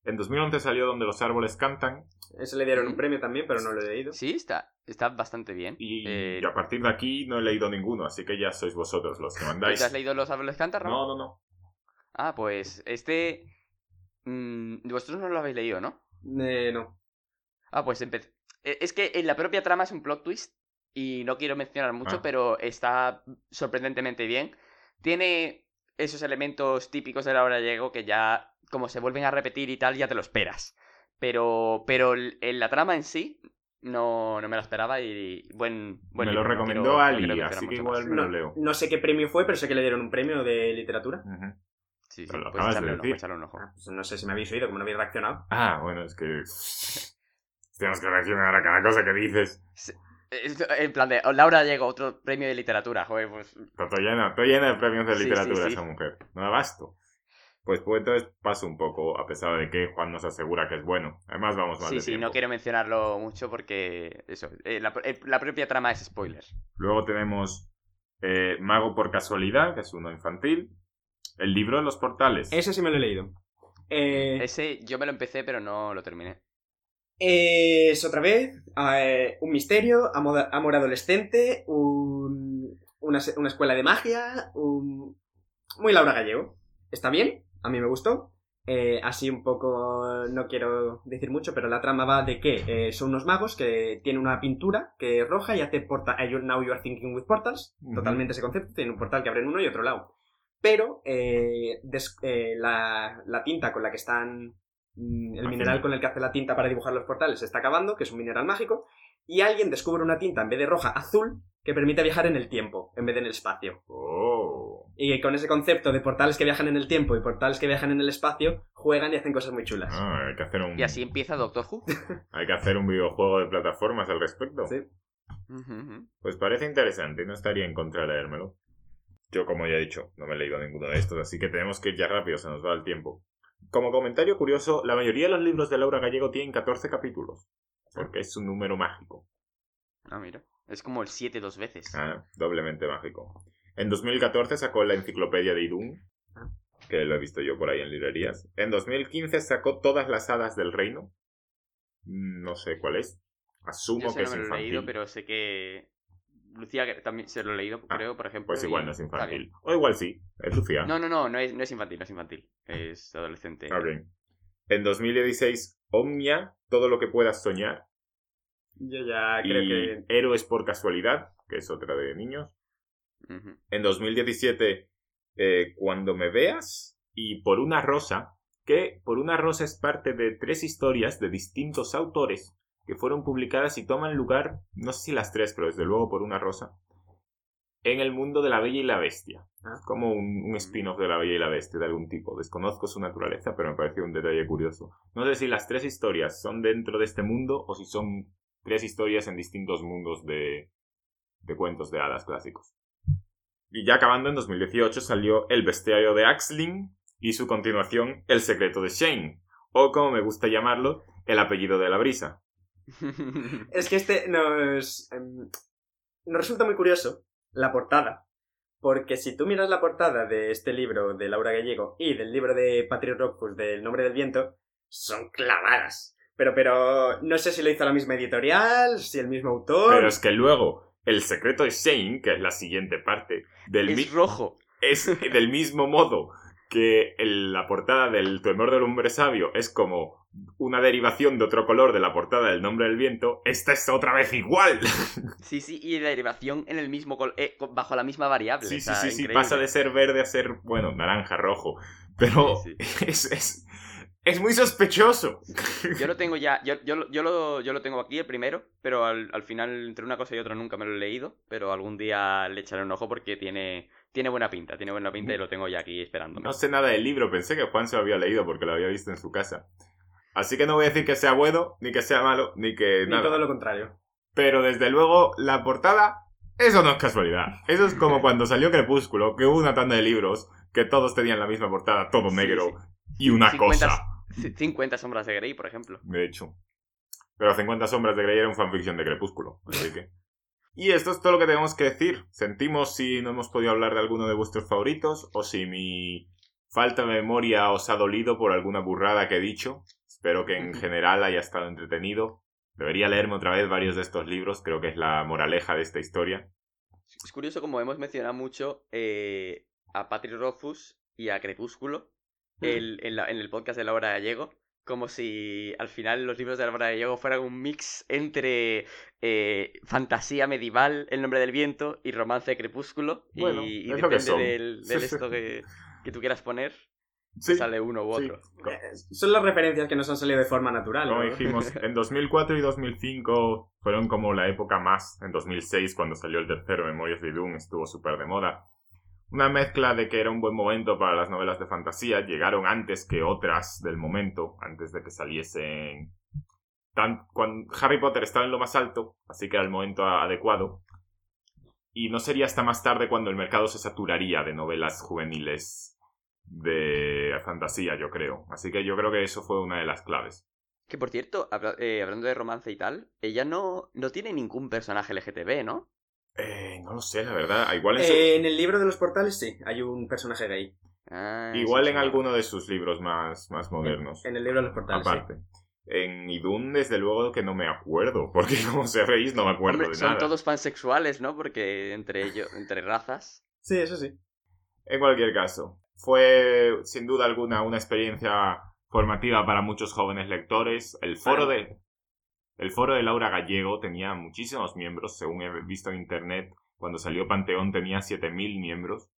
En 2011 salió Donde los árboles cantan. Eso le dieron un premio también, pero no lo he leído. Sí, está, está bastante bien. Y, Eh, y a partir de aquí no he leído ninguno, así que ya sois vosotros los que ¿tú mandáis. te has leído Los Árboles Cantan, Ramón? No, no, no. Ah, pues este... mm, vosotros no lo habéis leído, ¿no? Eh, no. Ah, pues empecé. Es que en la propia trama es un plot twist y no quiero mencionar mucho, Ah. pero está sorprendentemente bien. Tiene esos elementos típicos de la hora llego que ya, como se vuelven a repetir y tal, ya te lo esperas. Pero, pero en la trama en sí no, no me lo esperaba y buen, buen me lo no recomendó quiero- no Ali, quiero mencionar así que igual me No, lo leo. no sé qué premio fue, pero sé que le dieron un premio de literatura. Ujú. Sí, sí, lo pues de un ojo, un ojo. Ah, pues no sé si me habéis oído, como no habéis reaccionado. Ah, bueno, es que. Tenemos que reaccionar a cada cosa que dices. En plan de, oh, Laura llegó otro premio de literatura, joder, pues Está todo llena, está llena de premios de literatura sí, sí. esa mujer. No da basto. Pues, pues entonces paso un poco, a pesar de que Juan nos asegura que es bueno. Además, vamos mal Sí, de sí, tiempo. no quiero mencionarlo mucho porque eso, eh, la, eh, la propia trama es spoiler. Luego tenemos eh, Mago por casualidad, que es uno infantil. El libro de los portales. Ese sí me lo he leído. Eh, Ese yo me lo empecé pero no lo terminé. Es otra vez eh, un misterio, amor, amor adolescente, un- una, una escuela de magia, un... Muy Laura Gallego. Está bien, a mí me gustó. Eh, así un poco, no quiero decir mucho, pero la trama va de que eh, son unos magos que tienen una pintura que es roja y hace portal. Now you are thinking with portals. Totalmente ese concepto. Tiene un portal que abre en uno y otro lado. Pero la, la tinta con la que están. Mm, El mineral con el que hace la tinta para dibujar los portales se está acabando, que es un mineral mágico. Y alguien descubre una tinta en vez de roja, azul, que permite viajar en el tiempo, en vez de en el espacio. Oh. Y con ese concepto de portales que viajan en el tiempo y portales que viajan en el espacio, juegan y hacen cosas muy chulas. Ah, hay que hacer un Y así empieza Doctor Who. hay que hacer un videojuego de plataformas al respecto. Sí. Pues parece interesante, no estaría en contra de leérmelo. Yo, como ya he dicho, no me he leído ninguno de estos, así que tenemos que ir ya rápido, se nos va el tiempo. Como comentario curioso, la mayoría de los libros de Laura Gallego tienen 14 capítulos, porque es un número mágico. Ah, mira. Es como el 7 dos veces. Ah, doblemente mágico. En 2014 sacó la enciclopedia de Idun, Ah. que lo he visto yo por ahí en librerías. En 2015 sacó todas las hadas del reino. Mm, No sé cuál es. Asumo Yo sé que no es me lo he infantil. leído, pero sé que. Lucía que también se lo he leído, Ah, creo, por ejemplo. Pues y igual no es está infantil. O igual sí, es Lucía. No, no, no, no es, no es infantil, no es infantil. Es adolescente. Ah, bien. En 2016, Omnia, todo lo que puedas soñar. Yo ya y creo que. Héroes por casualidad, que es otra de niños. En 2017, eh, Cuando me veas. Y Por una rosa, que Por una rosa es parte de tres historias de distintos autores que fueron publicadas y toman lugar, no sé si las tres, pero desde luego Por una rosa, en el mundo de la Bella y la Bestia. Ah. Es como un, un spin-off de la Bella y la Bestia de algún tipo. Desconozco su naturaleza, pero me pareció un detalle curioso. No sé si las tres historias son dentro de este mundo o si son tres historias en distintos mundos de, de cuentos de hadas clásicos. Y ya acabando en 2018 salió El bestiario de Axling y su continuación El secreto de Shane, o como me gusta llamarlo, El apellido de la brisa. Es que este nos. em, nos resulta muy curioso la portada. Porque si tú miras la portada de este libro de Laura Gallego y del libro de Patrick Rothfuss del Nombre del Viento, son clavadas. Pero, pero, no sé si lo hizo la misma editorial, si el mismo autor. Pero es que luego, El secreto de Shane, que es la siguiente parte, del mi- es rojo. es del mismo modo que el- la portada del Temor del Hombre Sabio es como una derivación de otro color de la portada del Nombre del Viento, esta es otra vez igual. Sí, sí, y la derivación en el mismo eh, bajo la misma variable. Sí, sí, sí, sí, pasa de ser verde a ser, bueno, naranja, rojo. Pero Sí, Es, es, es muy sospechoso. Yo lo tengo ya, yo, yo, lo- yo, lo, yo lo tengo aquí, el primero, pero al, al final, entre una cosa y otra, nunca me lo he leído, pero algún día le echaré un ojo porque tiene, tiene buena pinta, tiene buena pinta y lo tengo ya aquí esperándome. No sé nada del libro, pensé que Juan se lo había leído porque lo había visto en su casa. Así que no voy a decir que sea bueno, ni que sea malo, ni que Ni nada. todo lo contrario. Pero desde luego, la portada, eso no es casualidad. Eso es como cuando salió Crepúsculo, que hubo una tanda de libros que todos tenían la misma portada, todo Sí, negro y una 50 cosa. C- 50 sombras de Grey, por ejemplo. De hecho. Pero 50 sombras de Grey era un fanfiction de Crepúsculo, así que... Y esto es todo lo que tenemos que decir. Sentimos si no hemos podido hablar de alguno de vuestros favoritos o si mi falta de memoria os ha dolido por alguna burrada que he dicho. Espero que en general haya estado entretenido. Debería leerme otra vez varios de estos libros, creo que es la moraleja de esta historia. Es curioso como hemos mencionado mucho eh, a Patrick Rothfuss y a Crepúsculo el- en, la- en el podcast de Laura Gallego, como si al final los libros de Laura Gallego fueran un mix entre eh, fantasía medieval, El nombre del viento, y romance de Crepúsculo. y- Bueno, depende del, del esto que, que tú quieras poner, Sí, sale uno u otro. Eh, Son las referencias que nos han salido de forma natural. Como ¿no? dijimos, en 2004 y 2005 fueron como la época más. En 2006, cuando salió el tercero, Memorias de Doom, estuvo súper de moda. Una mezcla de que era un buen momento para las novelas de fantasía. Llegaron antes que otras del momento, antes de que saliesen. Tan, cuando Harry Potter estaba en lo más alto, así que era el momento adecuado. Y no sería hasta más tarde cuando el mercado se saturaría de novelas juveniles de fantasía, yo creo. Así que yo creo que eso fue una de las claves. Que por cierto, habla- eh, hablando de romance y tal, ella no, no tiene ningún personaje LGTB, ¿no? Eh, no lo sé, la verdad. Igual en, su- Eh, en el libro de los portales sí, hay un personaje gay. Ah, igual en alguno de sus libros más, más modernos. En el libro de los portales, aparte. En Idun, desde luego que no me acuerdo. Porque como sabéis, no me acuerdo Hombre, de son nada. todos pansexuales, ¿no? Porque entre ellos, entre razas. Sí, eso sí. En cualquier caso, fue sin duda alguna una experiencia formativa para muchos jóvenes lectores. El foro de el foro de Laura Gallego tenía muchísimos miembros, según he visto en internet. Cuando salió Panteón tenía 7.000 miembros.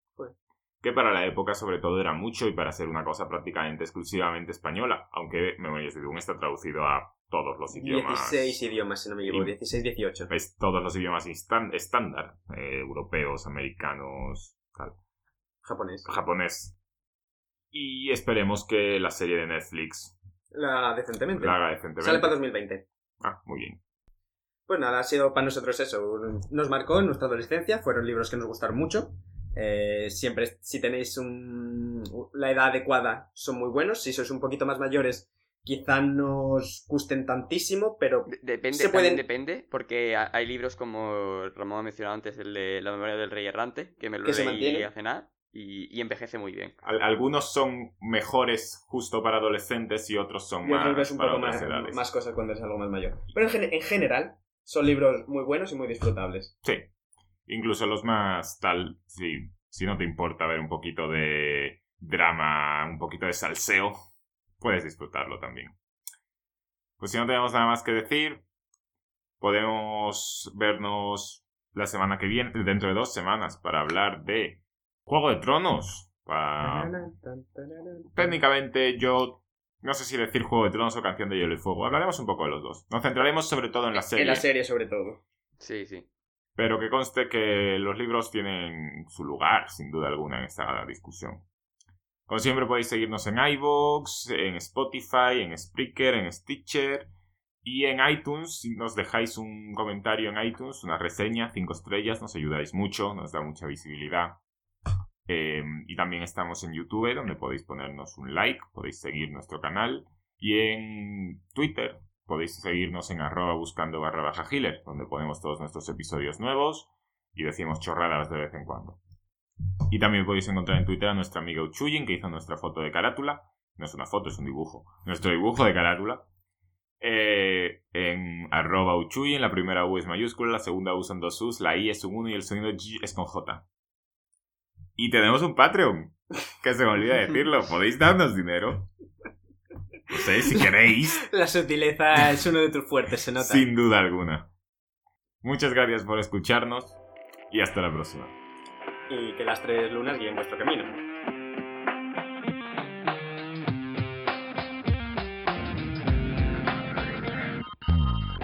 Que para la época, sobre todo, era mucho y para ser una cosa prácticamente exclusivamente española. Aunque Memorias de Doom está traducido a todos los idiomas. 16 idiomas, si no me equivoco. 16, 18. Es todos los idiomas estándar. Eh, europeos, americanos, tal. Japonés. Japonés. Y esperemos que la serie de Netflix la haga decentemente. La haga decentemente. Sale para 2020. Ah, muy bien. Pues nada, ha sido para nosotros eso. Nos marcó en nuestra adolescencia. Fueron libros que nos gustaron mucho. Eh, siempre, si tenéis un, la edad adecuada, son muy buenos. Si sois un poquito más mayores, quizá nos gusten tantísimo, pero depende, se pueden... depende, porque hay libros como Ramón ha mencionado antes, el de La memoria del rey errante, que me lo leí a cenar y, envejece muy bien. algunos son mejores justo para adolescentes y otros son más un poco más, más cosas cuando eres algo más mayor. Pero en general son libros muy buenos y muy disfrutables. Sí, Incluso los más tal, si, si no te importa ver un poquito de drama, un poquito de salseo, puedes disfrutarlo también. Pues si no tenemos nada más que decir, podemos vernos la semana que viene, dentro de dos semanas, para hablar de Juego de Tronos. Técnicamente yo no sé si decir Juego de Tronos o Canción de Hielo y Fuego. Hablaremos un poco de los dos. Nos centraremos sobre todo en la serie. En la serie sobre todo. Sí, sí. Pero que conste que los libros tienen su lugar, sin duda alguna, en esta discusión. Como siempre podéis seguirnos en iVoox, en Spotify, en Spreaker, en Stitcher y en iTunes. Si nos dejáis un comentario en iTunes, una reseña, cinco estrellas, nos ayudáis mucho, nos da mucha visibilidad. Em, y también estamos en YouTube, donde podéis ponernos un like, podéis seguir nuestro canal. Y en Twitter, Podéis seguirnos en arroba buscando barra baja healer, donde ponemos todos nuestros episodios nuevos y decimos chorradas de vez en cuando. Y también podéis encontrar en Twitter a nuestra amiga Uchuyin, que hizo nuestra foto de carátula. No es una foto, es un dibujo. Nuestro dibujo de carátula. Eh, en arroba Uchuyin, la primera U es mayúscula, la segunda U son dos U's, la I es un 1 y el sonido G es con J. Y tenemos un Patreon, que se me olvida decirlo. Podéis darnos dinero no sé, si queréis. La sutileza es uno de tus fuertes, se nota. Sin duda alguna. Muchas gracias por escucharnos y hasta la próxima. Y que las tres lunas guíen vuestro camino.